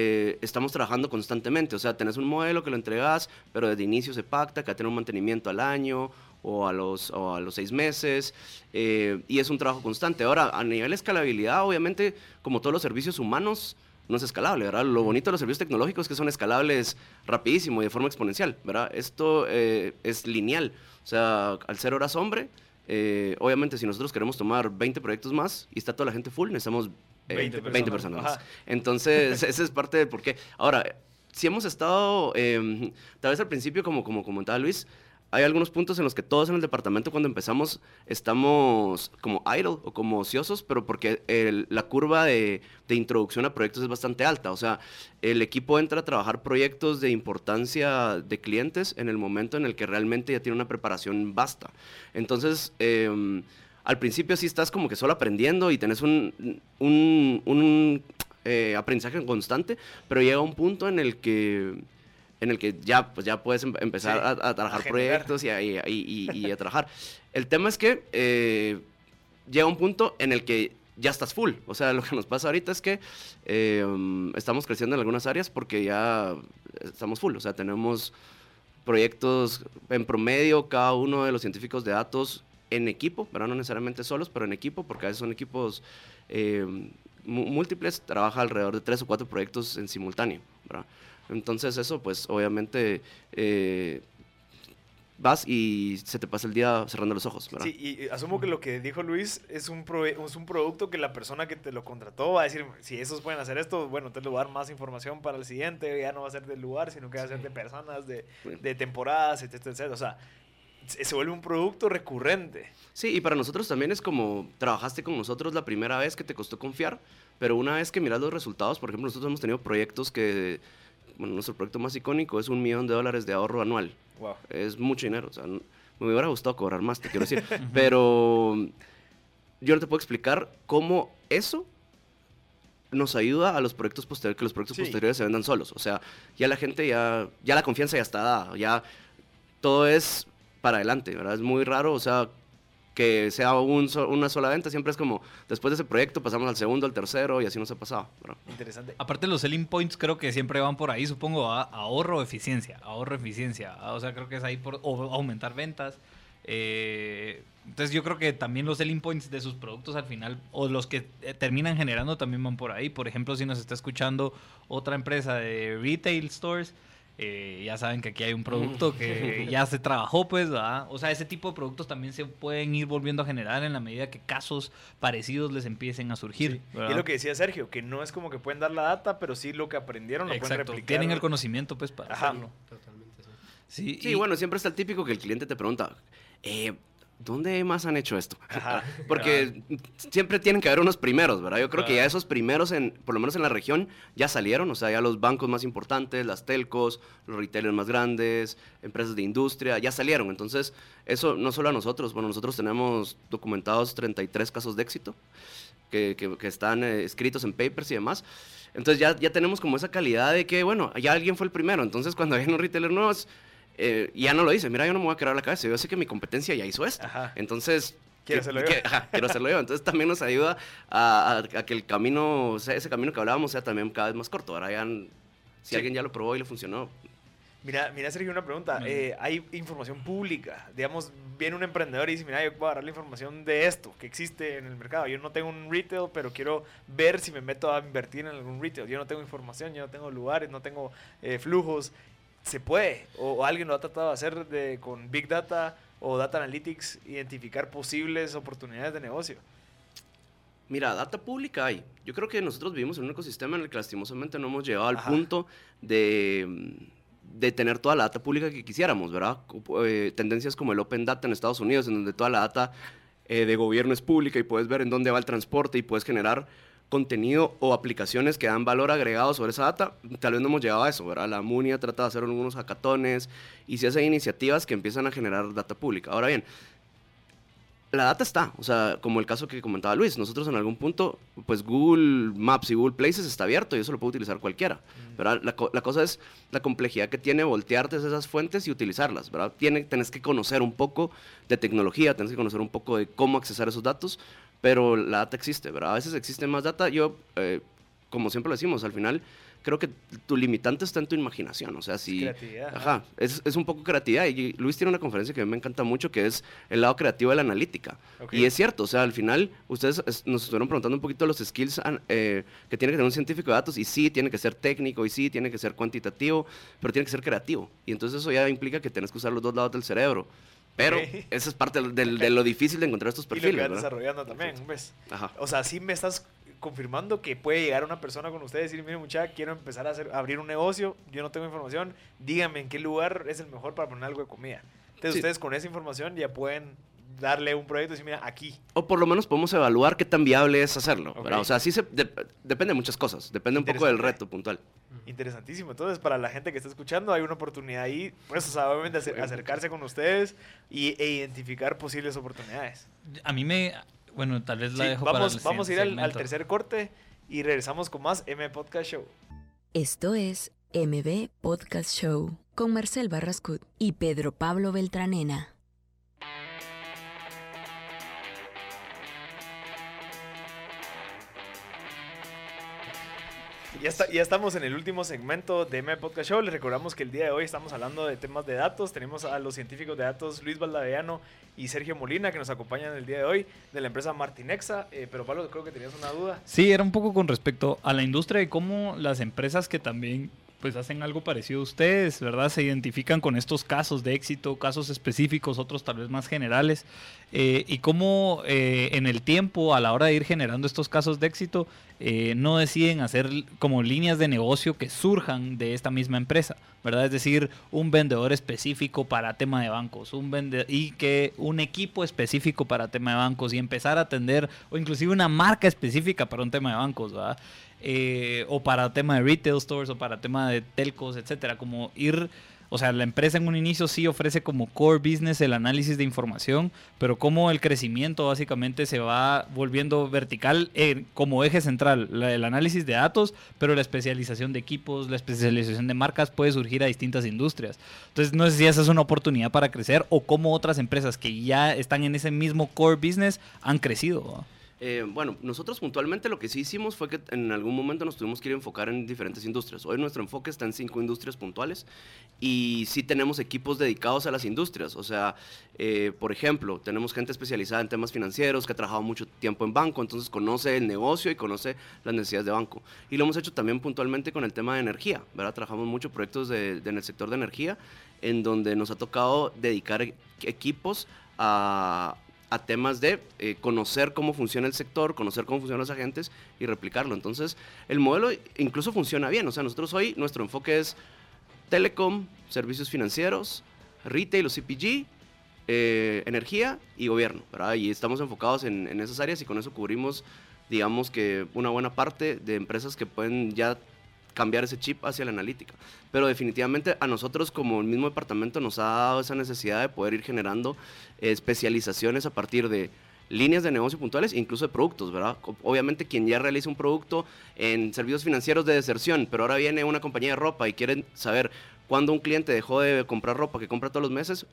estamos trabajando constantemente. O sea, tenés un modelo que lo entregas, pero desde inicio se pacta que va a tener un mantenimiento al año o a los, o a los seis meses, y es un trabajo constante. Ahora, a nivel de escalabilidad, obviamente, como todos los servicios humanos, no es escalable, ¿verdad? Lo bonito de los servicios tecnológicos es que son escalables rapidísimo y de forma exponencial, ¿verdad? Esto eh, es lineal, o sea, al ser horas hombre, eh, obviamente si nosotros queremos tomar 20 proyectos más y está toda la gente full, necesitamos 20, eh, personas, más. Entonces, [laughs] esa es parte de por qué. Ahora, si hemos estado, em, tal vez al principio, como, como comentaba Luis, hay algunos puntos en los que todos en el departamento cuando empezamos estamos como idle o como ociosos, pero porque la curva de, introducción a proyectos es bastante alta. O sea, el equipo entra a trabajar proyectos de importancia de clientes en el momento en el que realmente ya tiene una preparación basta. Entonces, em, al principio sí estás como que solo aprendiendo y tenés un, un, eh, aprendizaje constante, pero llega un punto en el que en el que ya, pues ya puedes em, empezar a, trabajar proyectos y, y, a trabajar. El tema es que eh, llega un punto en el que ya estás full. O sea, lo que nos pasa ahorita es que eh, estamos creciendo en algunas áreas porque ya estamos full. O sea, tenemos proyectos en promedio, cada uno de los científicos de datos en equipo, pero no necesariamente solos, pero en equipo, porque a veces son equipos eh, múltiples, trabaja alrededor de tres o cuatro proyectos en simultáneo. ¿verdad? Entonces eso, pues obviamente eh, vas y se te pasa el día cerrando los ojos. ¿verdad? Sí, y asumo que lo que dijo Luis es un, es un producto que la persona que te lo contrató va a decir, si esos pueden hacer esto, bueno, te lo dar más información para el siguiente, ya no va a ser del lugar, sino que va a ser de personas, de, de temporadas, etc, etc. O sea, se vuelve un producto recurrente. Sí, y para nosotros también es como trabajaste con nosotros la primera vez que te costó confiar, pero una vez que miras los resultados, por ejemplo, nosotros hemos tenido proyectos que bueno, nuestro proyecto más icónico es un millón de dólares de ahorro anual. Es mucho dinero. O sea, me hubiera gustado cobrar más, te quiero decir. [laughs] Pero yo no te puedo explicar cómo eso nos ayuda a los proyectos posteriores, que los proyectos posteriores se vendan solos. O sea, ya la gente, ya, ya la confianza ya está dada, ya todo es para adelante, ¿verdad? Es muy raro, o sea, que sea una sola venta, siempre es como, después de ese proyecto pasamos al segundo, al tercero y así nos ha pasado. Interesante. Aparte los selling points creo que siempre van por ahí, supongo, a ahorro, eficiencia, ahorro, eficiencia. Ah, o sea, creo que es ahí por aumentar ventas. Eh, entonces yo creo que también los selling points de sus productos al final, o los que eh, terminan generando también van por ahí. Por ejemplo, si nos está escuchando otra empresa de retail stores, eh, ya saben que aquí hay un producto que [laughs] ya se trabajó, pues, ¿verdad? O sea, ese tipo de productos también se pueden ir volviendo a generar en la medida que casos parecidos les empiecisen a surgir. Y lo que decía Sergio, que no es como que pueden dar la data, pero sí lo que aprendieron lo pueden replicar. Tienen el conocimiento, pues, para hacerlo. Totalmente, sí. Sí, y bueno, siempre está el típico que el cliente te pregunta, eh, ¿dónde más han hecho esto? [laughs] Porque siempre tienen que haber unos primeros, ¿verdad? Yo creo que ya esos primeros, en, por lo menos en la región, ya salieron, o sea, ya los bancos más importantes, las telcos, los retailers más grandes, empresas de industria, ya salieron. Entonces, eso no solo a nosotros, bueno, nosotros tenemos documentados 33 casos de éxito que, que, están eh, escritos en papers y demás. Entonces ya, ya tenemos como esa calidad de que, bueno, ya alguien fue el primero. Entonces, [laughs] cuando hay unos retailers nuevos eh, ya no lo dice, mira, yo no me voy a quedar la cabeza, yo sé que mi competencia ya hizo esto. Entonces, quiero hacerlo yo. quiero hacerlo yo. Entonces también nos ayuda a, que el camino, ese camino que hablábamos sea también cada vez más corto. Ahora ya, si alguien ya lo probó y le funcionó. Mira, mira Sergio, una pregunta. Eh, hay información pública. Digamos, viene un emprendedor y dice, mira, yo voy a dar la información de esto que existe en el mercado. Yo no tengo un retail, pero quiero ver si me meto a invertir en algún retail. Yo no tengo información, yo no tengo lugares, no tengo eh, flujos se puede, o, alguien lo ha tratado de hacer de, con Big Data o Data Analytics, identificar posibles oportunidades de negocio. Mira, data pública hay. Yo creo que nosotros vivimos en un ecosistema en el que lastimosamente no hemos llegado al punto de, de, tener toda la data pública que quisiéramos, ¿verdad? Eh, tendencias como el Open Data en Estados Unidos, en donde toda la data eh, de gobierno es pública y puedes ver en dónde va el transporte y puedes generar contenido o aplicaciones que dan valor agregado sobre esa data, tal vez no hemos llegado a eso, ¿verdad? La MUNI trata de hacer algunos hackatones y si hacen iniciativas que empiezan a generar data pública. Ahora bien, la data está, o sea, como el caso que comentaba Luis, nosotros en algún punto, pues Google Maps y Google Places está abierto y eso lo puede utilizar cualquiera, mm. ¿verdad? La, la, cosa es la complejidad que tiene voltearte esas fuentes y utilizarlas, ¿verdad? Tiene, tenés que conocer un poco de tecnología, tenés que conocer un poco de cómo accesar esos datos, pero la data existe, ¿verdad? A veces existe más data. Yo, eh, como siempre lo decimos, al final creo que tu limitante está en tu imaginación, o sea, si... Creatividad. Ajá, es, es, un poco creatividad. Y Luis tiene una conferencia que a mí me encanta mucho, que es el lado creativo de la analítica. Y es cierto, o sea, al final ustedes nos estuvieron preguntando un poquito los skills eh, que tiene que tener un científico de datos, y sí, tiene que ser técnico, y sí, tiene que ser cuantitativo, pero tiene que ser creativo. Y entonces eso ya implica que tienes que usar los dos lados del cerebro. Pero [laughs] esa es parte de lo difícil de encontrar estos perfiles. Y lo que desarrollando también, ¿ves? Ajá. O sea, sí me estás confirmando que puede llegar una persona con ustedes y decir, mire muchacha, quiero empezar a, hacer, abrir un negocio, yo no tengo información, díganme en qué lugar es el mejor para poner algo de comida. Entonces ustedes con esa información ya pueden darle un proyecto y decir, mira, aquí. O por lo menos podemos evaluar qué tan viable es hacerlo. O sea, sí se, depende de muchas cosas. Depende un poco del reto puntual. Interesantísimo. Entonces, para la gente que está escuchando, hay una oportunidad ahí, pues, o sea, obviamente acercarse con ustedes y, e identificar posibles oportunidades. A mí me... Bueno, tal vez la dejo vamos, para Vamos a ir al, al tercer corte y regresamos con más M Podcast Show. Esto es MB Podcast Show con Marcel Barrascut y Pedro Pablo Beltranena. Ya, está, ya estamos en el último segmento de M Podcast Show. Les recordamos que el día de hoy estamos hablando de temas de datos. Tenemos a los científicos de datos Luis Valdaviano y Sergio Molina que nos acompañan el día de hoy de la empresa Martinexa. Eh, pero Pablo, creo que tenías una duda. Sí, era un poco con respecto a la industria y cómo las empresas que también pues hacen algo parecido a ustedes, ¿verdad? Se identifican con estos casos de éxito, casos específicos, otros tal vez más generales, eh, y cómo eh, en el tiempo, a la hora de ir generando estos casos de éxito, eh, no deciden hacer como líneas de negocio que surjan de esta misma empresa, ¿verdad? Es decir, un vendedor específico para tema de bancos, un y que un equipo específico para tema de bancos y empezar a atender, o inclusive una marca específica para un tema de bancos, ¿verdad? Eh, o para tema de retail stores o para tema de telcos, etcétera, como ir o sea, la empresa en un inicio sí ofrece como core business el análisis de información, pero como el crecimiento básicamente se va volviendo vertical como eje central, el análisis de datos, pero la especialización de equipos, la especialización de marcas puede surgir a distintas industrias. Entonces, no sé si esa es una oportunidad para crecer o cómo otras empresas que ya están en ese mismo core business han crecido. Eh, bueno, nosotros puntualmente lo que sí hicimos fue que en algún momento nos tuvimos que ir a enfocar en diferentes industrias. Hoy nuestro enfoque está en cinco industrias puntuales y sí tenemos equipos dedicados a las industrias. O sea, eh, por ejemplo, tenemos gente especializada en temas financieros que ha trabajado mucho tiempo en banco, entonces conoce el negocio y conoce las necesidades de banco. Y lo hemos hecho también puntualmente con el tema de energía, ¿verdad? Trabajamos mucho proyectos en el sector de energía en donde nos ha tocado dedicar equipos a a temas de eh, conocer cómo funciona el sector, conocer cómo funcionan los agentes y replicarlo. Entonces, el modelo incluso funciona bien. O sea, nosotros hoy nuestro enfoque es telecom, servicios financieros, retail o CPG, eh, energía y gobierno. Y estamos enfocados en, en esas áreas y con eso cubrimos, digamos que una buena parte de empresas que pueden ya cambiar ese chip hacia la analítica. Pero definitivamente a nosotros como el mismo departamento nos ha dado esa necesidad de poder ir generando especializaciones a partir de líneas de negocio puntuales e incluso de productos, ¿verdad? Obviamente quien ya realiza un producto en servicios financieros de deserción, pero ahora viene una compañía de ropa y quieren saber cuándo un cliente dejó de comprar ropa que compra todos los meses,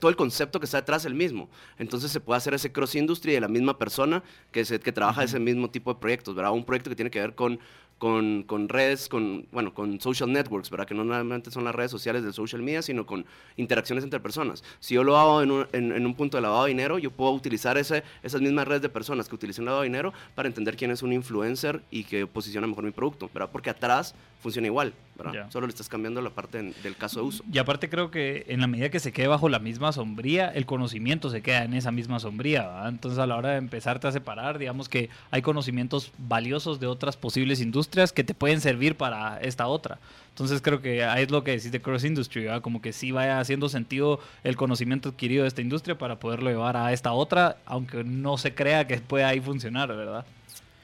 todo el concepto que está detrás es el mismo. Entonces se puede hacer ese cross industry de la misma persona que, se, que trabaja ese mismo tipo de proyectos, ¿verdad? Un proyecto que tiene que ver con con, con, redes, con, bueno, con social networks, ¿verdad? Que no normalmente son las redes sociales del social media, sino con interacciones entre personas. Si yo lo hago en un, en, un punto de lavado de dinero, yo puedo utilizar ese, esas mismas redes de personas que utilizan lavado de dinero para entender quién es un influencer y que posiciona mejor mi producto, ¿verdad? Porque atrás funciona igual, ¿verdad? Solo le estás cambiando la parte del caso de uso. Y aparte creo que en la medida que se quede bajo la misma sombría, el conocimiento se queda en esa misma sombría, ¿verdad? Entonces a la hora de empezarte a separar, digamos que hay conocimientos valiosos de otras posibles industrias que te pueden servir para esta otra. Entonces creo que ahí es lo que decís de cross industry, ¿verdad? Como que sí vaya haciendo sentido el conocimiento adquirido de esta industria para poderlo llevar a esta otra, aunque no se crea que pueda ahí funcionar, ¿verdad?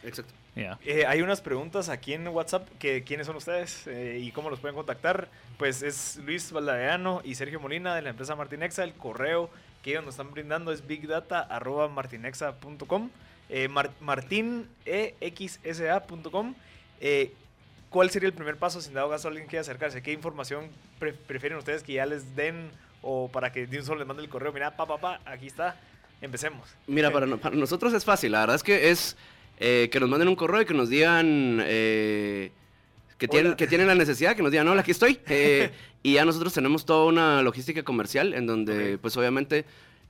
Exacto. Eh, hay unas preguntas aquí en WhatsApp que quiénes son ustedes eh, y cómo los pueden contactar. Pues es Luis Valdaveano y Sergio Molina de la empresa Martinexa. El correo que ellos nos están brindando es bigdata.martinexa.com, eh, martinexsa.com. Eh, ¿Cuál sería el primer paso si dado caso alguien quiere acercarse? ¿Qué información prefieren ustedes que ya les den o para que de un solo les mande el correo? Mira, pa, pa, pa, aquí está. Empecemos. Mira, para nosotros es fácil. La verdad es que es eh, que nos manden un correo y que nos digan eh, que, tienen, que tienen la necesidad, que nos digan, hola, aquí estoy. [laughs] Eh, y ya nosotros tenemos toda una logística comercial en donde, pues obviamente,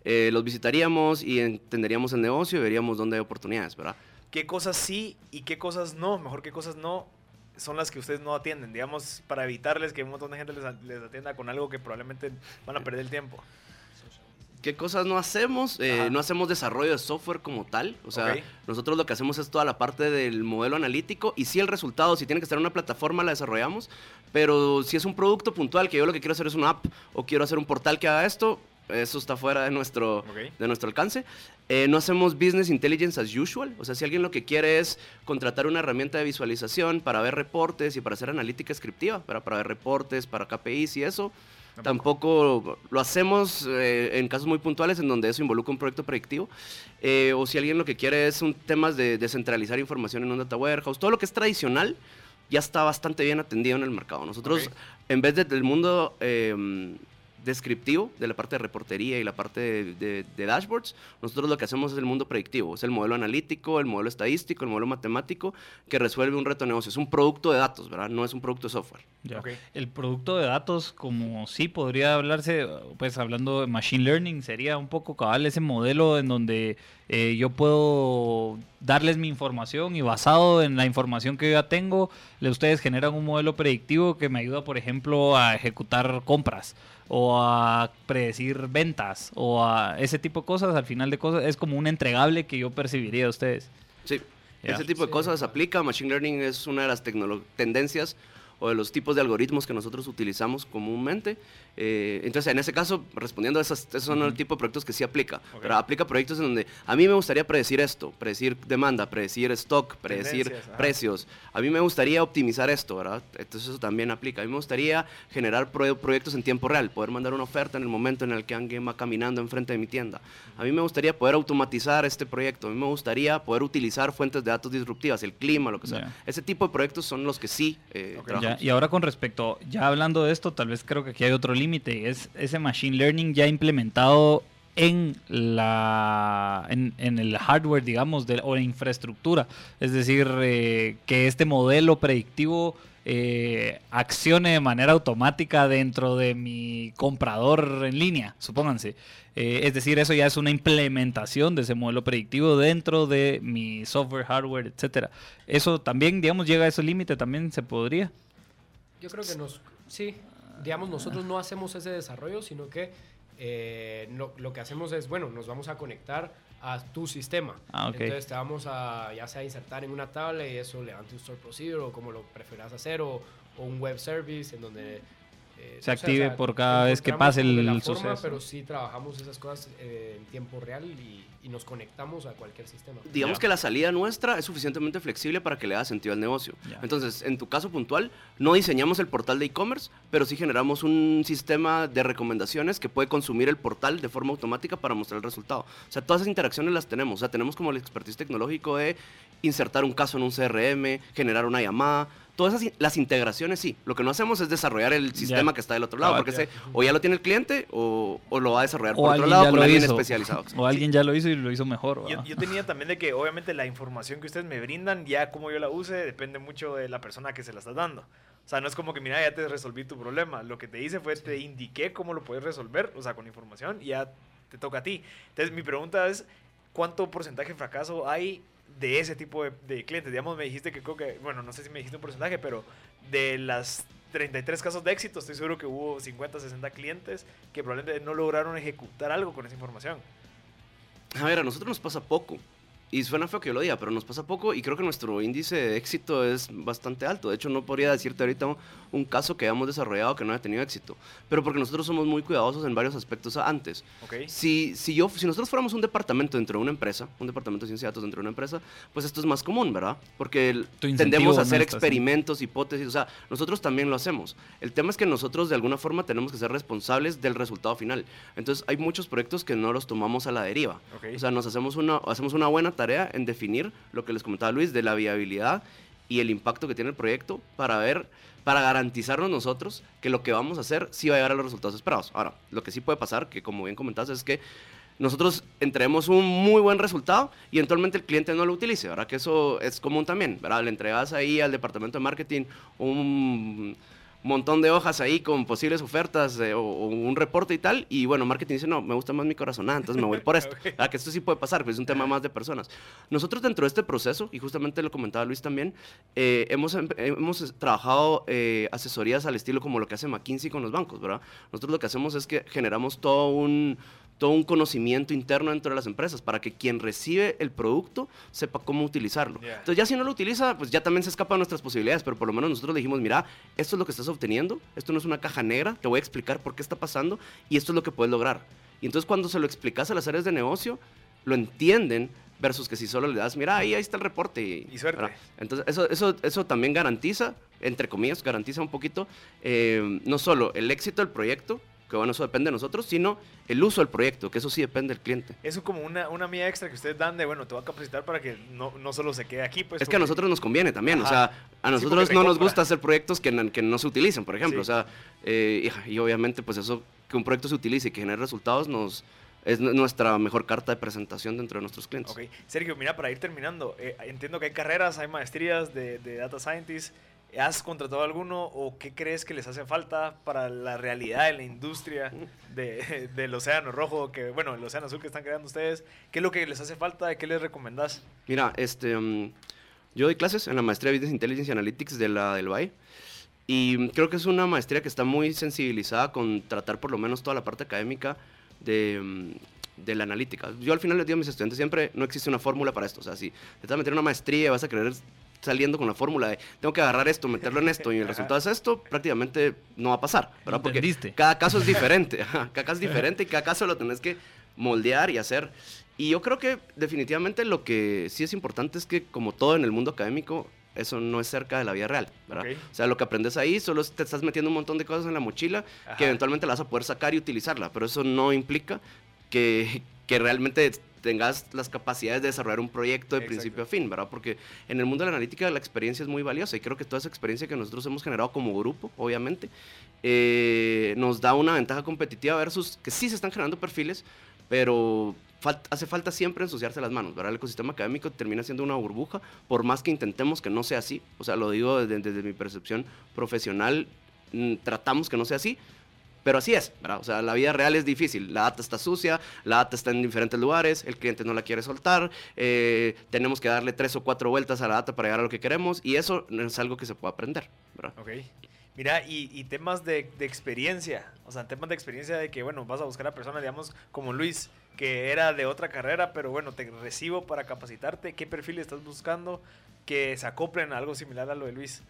los visitaríamos y entenderíamos el negocio y veríamos dónde hay oportunidades, ¿verdad? ¿Qué cosas sí y qué cosas no? Mejor qué cosas no son las que ustedes no atienden, digamos, para evitarles que un montón de gente les, les atienda con algo que probablemente van a perder el tiempo. ¿Qué cosas no hacemos? Eh, no hacemos desarrollo de software como tal. O sea, nosotros lo que hacemos es toda la parte del modelo analítico y si el resultado, si tiene que estar en una plataforma, la desarrollamos. Pero si es un producto puntual, que yo lo que quiero hacer es una app o quiero hacer un portal que haga esto, eso está fuera de nuestro, de nuestro alcance. Eh, no hacemos business intelligence as usual. O sea, si alguien lo que quiere es contratar una herramienta de visualización para ver reportes y para hacer analítica descriptiva, para, para ver reportes, para KPIs y eso, Tampoco, lo hacemos eh, en casos muy puntuales en donde eso involucra un proyecto predictivo. Eh, o si alguien lo que quiere es un temas de descentralizar información en un data warehouse, todo lo que es tradicional ya está bastante bien atendido en el mercado. Nosotros, en vez del mundo eh, descriptivo de la parte de reportería y la parte de, dashboards, nosotros lo que hacemos es el mundo predictivo, es el modelo analítico, el modelo estadístico, el modelo matemático que resuelve un reto de negocio. Es un producto de datos, ¿verdad? No es un producto de software. El producto de datos, como sí podría hablarse, pues hablando de machine learning, sería un poco cabal ese modelo en donde eh, yo puedo darles mi información y basado en la información que yo ya tengo, ustedes generan un modelo predictivo que me ayuda, por ejemplo, a ejecutar compras o a predecir ventas o a ese tipo de cosas, al final de cosas, es como un entregable que yo percibiría de ustedes. Sí, ese tipo de cosas aplica. Machine Learning es una de las tendencias o de los tipos de algoritmos que nosotros utilizamos comúnmente. Eh, entonces, en ese caso, respondiendo a esos, esos son el tipo de proyectos que sí aplica. Pero aplica proyectos en donde a mí me gustaría predecir esto, predecir demanda, predecir stock, predecir precios. A mí me gustaría optimizar esto, ¿verdad? Entonces eso también aplica. A mí me gustaría generar proyectos en tiempo real, poder mandar una oferta en el momento en el que alguien va caminando enfrente de mi tienda. A mí me gustaría poder automatizar este proyecto. A mí me gustaría poder utilizar fuentes de datos disruptivas, el clima, lo que sea. Ese tipo de proyectos son los que sí eh, Y ahora con respecto, ya hablando de esto, tal vez creo que aquí hay otro límite, es ese machine learning ya implementado en la en, el hardware digamos de, o la infraestructura. Es decir eh, que este modelo predictivo eh, accione de manera automática dentro de mi comprador en línea supónganse. Eh, es decir eso ya es una implementación de ese modelo predictivo dentro de mi software hardware etcétera. Eso también digamos llega a ese límite también se podría yo creo que nos sí digamos, nosotros no hacemos ese desarrollo, sino que eh, lo, que hacemos es, bueno, nos vamos a conectar a tu sistema. Ah, Entonces te vamos a, ya sea insertar en una tabla y eso levante un store procedure o como lo prefieras hacer, o, o un web service en donde eh, se active por cada vez que pase el, suceso. Pero sí trabajamos esas cosas eh, en tiempo real y, nos conectamos a cualquier sistema. Digamos que la salida nuestra es suficientemente flexible para que le haga sentido al negocio. Entonces, en tu caso puntual, no diseñamos el portal de e-commerce, pero sí generamos un sistema de recomendaciones que puede consumir el portal de forma automática para mostrar el resultado. O sea, todas esas interacciones las tenemos. O sea, tenemos como el expertise tecnológico de insertar un caso en un CRM, generar una llamada, todas esas, las integraciones sí. Lo que no hacemos es desarrollar el sistema que está del otro lado, porque ese, o ya lo tiene el cliente o, o lo va a desarrollar por otro lado con alguien especializado. [laughs] O alguien ya lo hizo y lo hizo mejor. Yo, yo, tenía también de que obviamente la información que ustedes me brindan, ya como yo la use, depende mucho de la persona que se la está dando. O sea, no es como que, mira, ya te resolví tu problema. Lo que te hice fue, te indiqué cómo lo puedes resolver, o sea, con información, y ya te toca a ti. Entonces, mi pregunta es, ¿cuánto porcentaje de fracaso hay de ese tipo de, clientes. Digamos, me dijiste que creo que, bueno, no sé si me dijiste un porcentaje, pero de las 33 casos de éxito, estoy seguro que hubo 50, 60 clientes que probablemente no lograron ejecutar algo con esa información. A ver, a nosotros nos pasa poco. Y suena feo que yo lo diga, pero nos pasa poco y creo que nuestro índice de éxito es bastante alto. De hecho, no podría decirte ahorita un caso que hayamos desarrollado que no haya tenido éxito. Pero porque nosotros somos muy cuidadosos en varios aspectos antes. Okay. Si, si, yo, si nosotros fuéramos un departamento dentro de una empresa, un departamento de ciencia de datos dentro de una empresa, pues esto es más común, ¿verdad? Porque tendemos a hacer experimentos, hipótesis. O sea, nosotros también lo hacemos. El tema es que nosotros de alguna forma tenemos que ser responsables del resultado final. Entonces, hay muchos proyectos que no los tomamos a la deriva. O sea, nos hacemos una, hacemos una buena tarea en definir lo que les comentaba Luis de la viabilidad y el impacto que tiene el proyecto para ver, para garantizarnos nosotros que lo que vamos a hacer sí va a llegar a los resultados esperados. Ahora, lo que sí puede pasar, que como bien comentaste, es que nosotros entreguemos un muy buen resultado y eventualmente el cliente no lo utilice, ¿verdad? Que eso es común también, ¿verdad? Le entregas ahí al departamento de marketing un montón de hojas ahí con posibles ofertas o, un reporte y tal. Y bueno, marketing dice, no, me gusta más mi corazonada, entonces me voy por [laughs] esto. Ah, que esto sí puede pasar, pues es un tema más de personas. Nosotros dentro de este proceso, y justamente lo comentaba Luis también, eh, hemos, em, hemos trabajado eh, asesorías al estilo como lo que hace McKinsey con los bancos, ¿verdad? Nosotros lo que hacemos es que generamos todo un todo un conocimiento interno dentro de las empresas para que quien recibe el producto sepa cómo utilizarlo. Entonces ya si no lo utiliza, pues ya también se escapa de nuestras posibilidades, pero por lo menos nosotros le dijimos, mira, esto es lo que estás obteniendo, esto no es una caja negra, te voy a explicar por qué está pasando y esto es lo que puedes lograr. Y entonces cuando se lo explicas a las áreas de negocio, lo entienden versus que si solo le das, mira, ahí, ahí está el reporte. Y, suerte. Entonces, eso, eso, eso también garantiza, entre comillas, garantiza un poquito, eh, no solo el éxito del proyecto, que bueno, eso depende de nosotros, sino el uso del proyecto, que eso sí depende del cliente. Eso como una, una mía extra que ustedes dan de, bueno, te voy a capacitar para que no, no solo se quede aquí. Pues, es que a nosotros nos conviene también, o sea, a nosotros no nos gusta hacer proyectos que, que no se utilicen, por ejemplo, o sea, eh, y, obviamente pues eso, que un proyecto se utilice y que genere resultados nos... Es nuestra mejor carta de presentación dentro de nuestros clientes. Ok. Sergio, mira, para ir terminando, eh, entiendo que hay carreras, hay maestrías de, de Data Scientist. ¿Has contratado alguno o qué crees que les hace falta para la realidad de la industria de, del Océano Rojo, que bueno, el Océano Azul que están creando ustedes? ¿Qué es lo que les hace falta? ¿Qué les recomendás? Mira, este, um, yo doy clases en la maestría de Business Intelligence Analytics de la del BAE y creo que es una maestría que está muy sensibilizada con tratar por lo menos toda la parte académica de, um, de la analítica. Yo al final les digo a mis estudiantes siempre, no existe una fórmula para esto. O sea, si te vas a meter una maestría y vas a querer saliendo con la fórmula de tengo que agarrar esto, meterlo en esto y el [laughs] resultado es esto, prácticamente no va a pasar, ¿verdad? Porque cada caso es diferente, [laughs] cada caso es diferente y cada caso lo tenés que moldear y hacer. Y yo creo que definitivamente lo que sí es importante es que como todo en el mundo académico, eso no es cerca de la vida real, ¿verdad? O sea, lo que aprendes ahí solo te estás metiendo un montón de cosas en la mochila que eventualmente la vas a poder sacar y utilizarla, pero eso no implica que, que realmente tengas las capacidades de desarrollar un proyecto de principio a fin, ¿verdad? Porque en el mundo de la analítica la experiencia es muy valiosa y creo que toda esa experiencia que nosotros hemos generado como grupo, obviamente, eh, nos da una ventaja competitiva versus que sí se están generando perfiles, pero hace falta siempre ensuciarse las manos, ¿verdad? El ecosistema académico termina siendo una burbuja, por más que intentemos que no sea así, o sea, lo digo desde, desde mi percepción profesional, mm, tratamos que no sea así, pero así es, ¿verdad? O sea, la vida real es difícil. La data está sucia, la data está en diferentes lugares, el cliente no la quiere soltar, eh, tenemos que darle tres o cuatro vueltas a la data para llegar a lo que queremos y eso es algo que se puede aprender, ¿verdad? Ok. Mira, y, temas de, experiencia, o sea, temas de experiencia de que, bueno, vas a buscar a personas, digamos, como Luis, que era de otra carrera, pero bueno, te recibo para capacitarte. ¿Qué perfil estás buscando que se acoplen a algo similar a lo de Luis?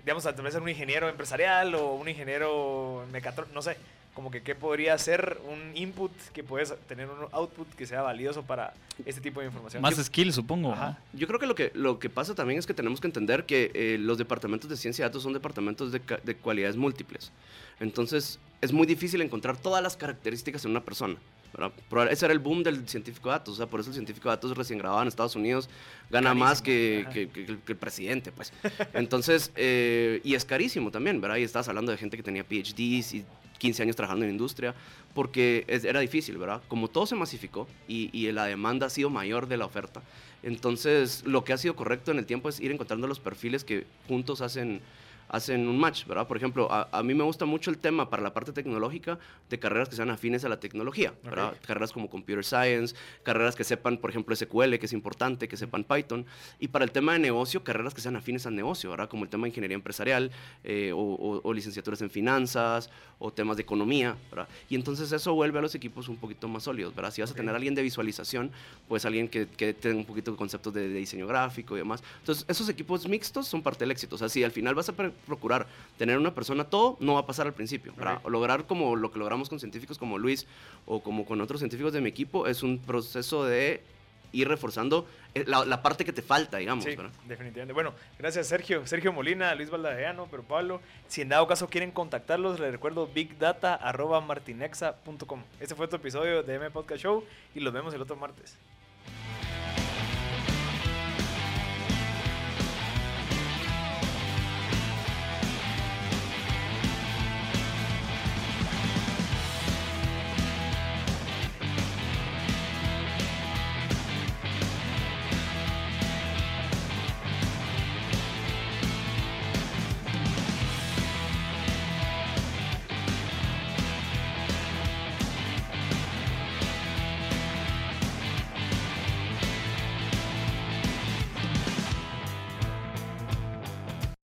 Digamos, tal vez ser un ingeniero empresarial o un ingeniero mecatrónico, no sé, como que qué podría ser un input que puedes tener un output que sea valioso para este tipo de información. Más skill, supongo. Yo creo que lo, que lo que pasa también es que tenemos que entender que eh, los departamentos de ciencia de datos son departamentos de, de cualidades múltiples. Entonces, es muy difícil encontrar todas las características en una persona. Ese era el boom del científico de datos, o sea, por eso el científico de datos recién grabado en Estados Unidos gana más que, el, presidente, pues. Entonces, eh, y es carísimo también, ¿verdad? Y estabas hablando de gente que tenía PhDs y 15 años trabajando en industria, porque era difícil, ¿verdad? Como todo se masificó y, y la demanda ha sido mayor de la oferta, entonces lo que ha sido correcto en el tiempo es ir encontrando los perfiles que juntos hacen hacen un match, ¿verdad? Por ejemplo, a, mí me gusta mucho el tema para la parte tecnológica de carreras que sean afines a la tecnología, ¿verdad? Carreras como Computer Science, carreras que sepan, por ejemplo, SQL, que es importante, que sepan Python. Y para el tema de negocio, carreras que sean afines al negocio, ¿verdad? Como el tema de ingeniería empresarial eh, o, licenciaturas en finanzas o temas de economía, ¿verdad? Y entonces eso vuelve a los equipos un poquito más sólidos, ¿verdad? Si vas a tener a alguien de visualización, pues alguien que, que tenga un poquito de conceptos de, de, diseño gráfico y demás. Entonces, esos equipos mixtos son parte del éxito. O sea, si al final vas a procurar tener una persona todo, no va a pasar al principio. Para lograr como lo que logramos con científicos como Luis o como con otros científicos de mi equipo, es un proceso de ir reforzando eh, la, parte que te falta, digamos. Sí, definitivamente. Bueno, gracias Sergio, Sergio Molina, Luis Valdadeano, pero Pablo, si en dado caso quieren contactarlos, les recuerdo bigdata.martinexa.com. Este fue tu episodio de M Podcast Show y los vemos el otro martes.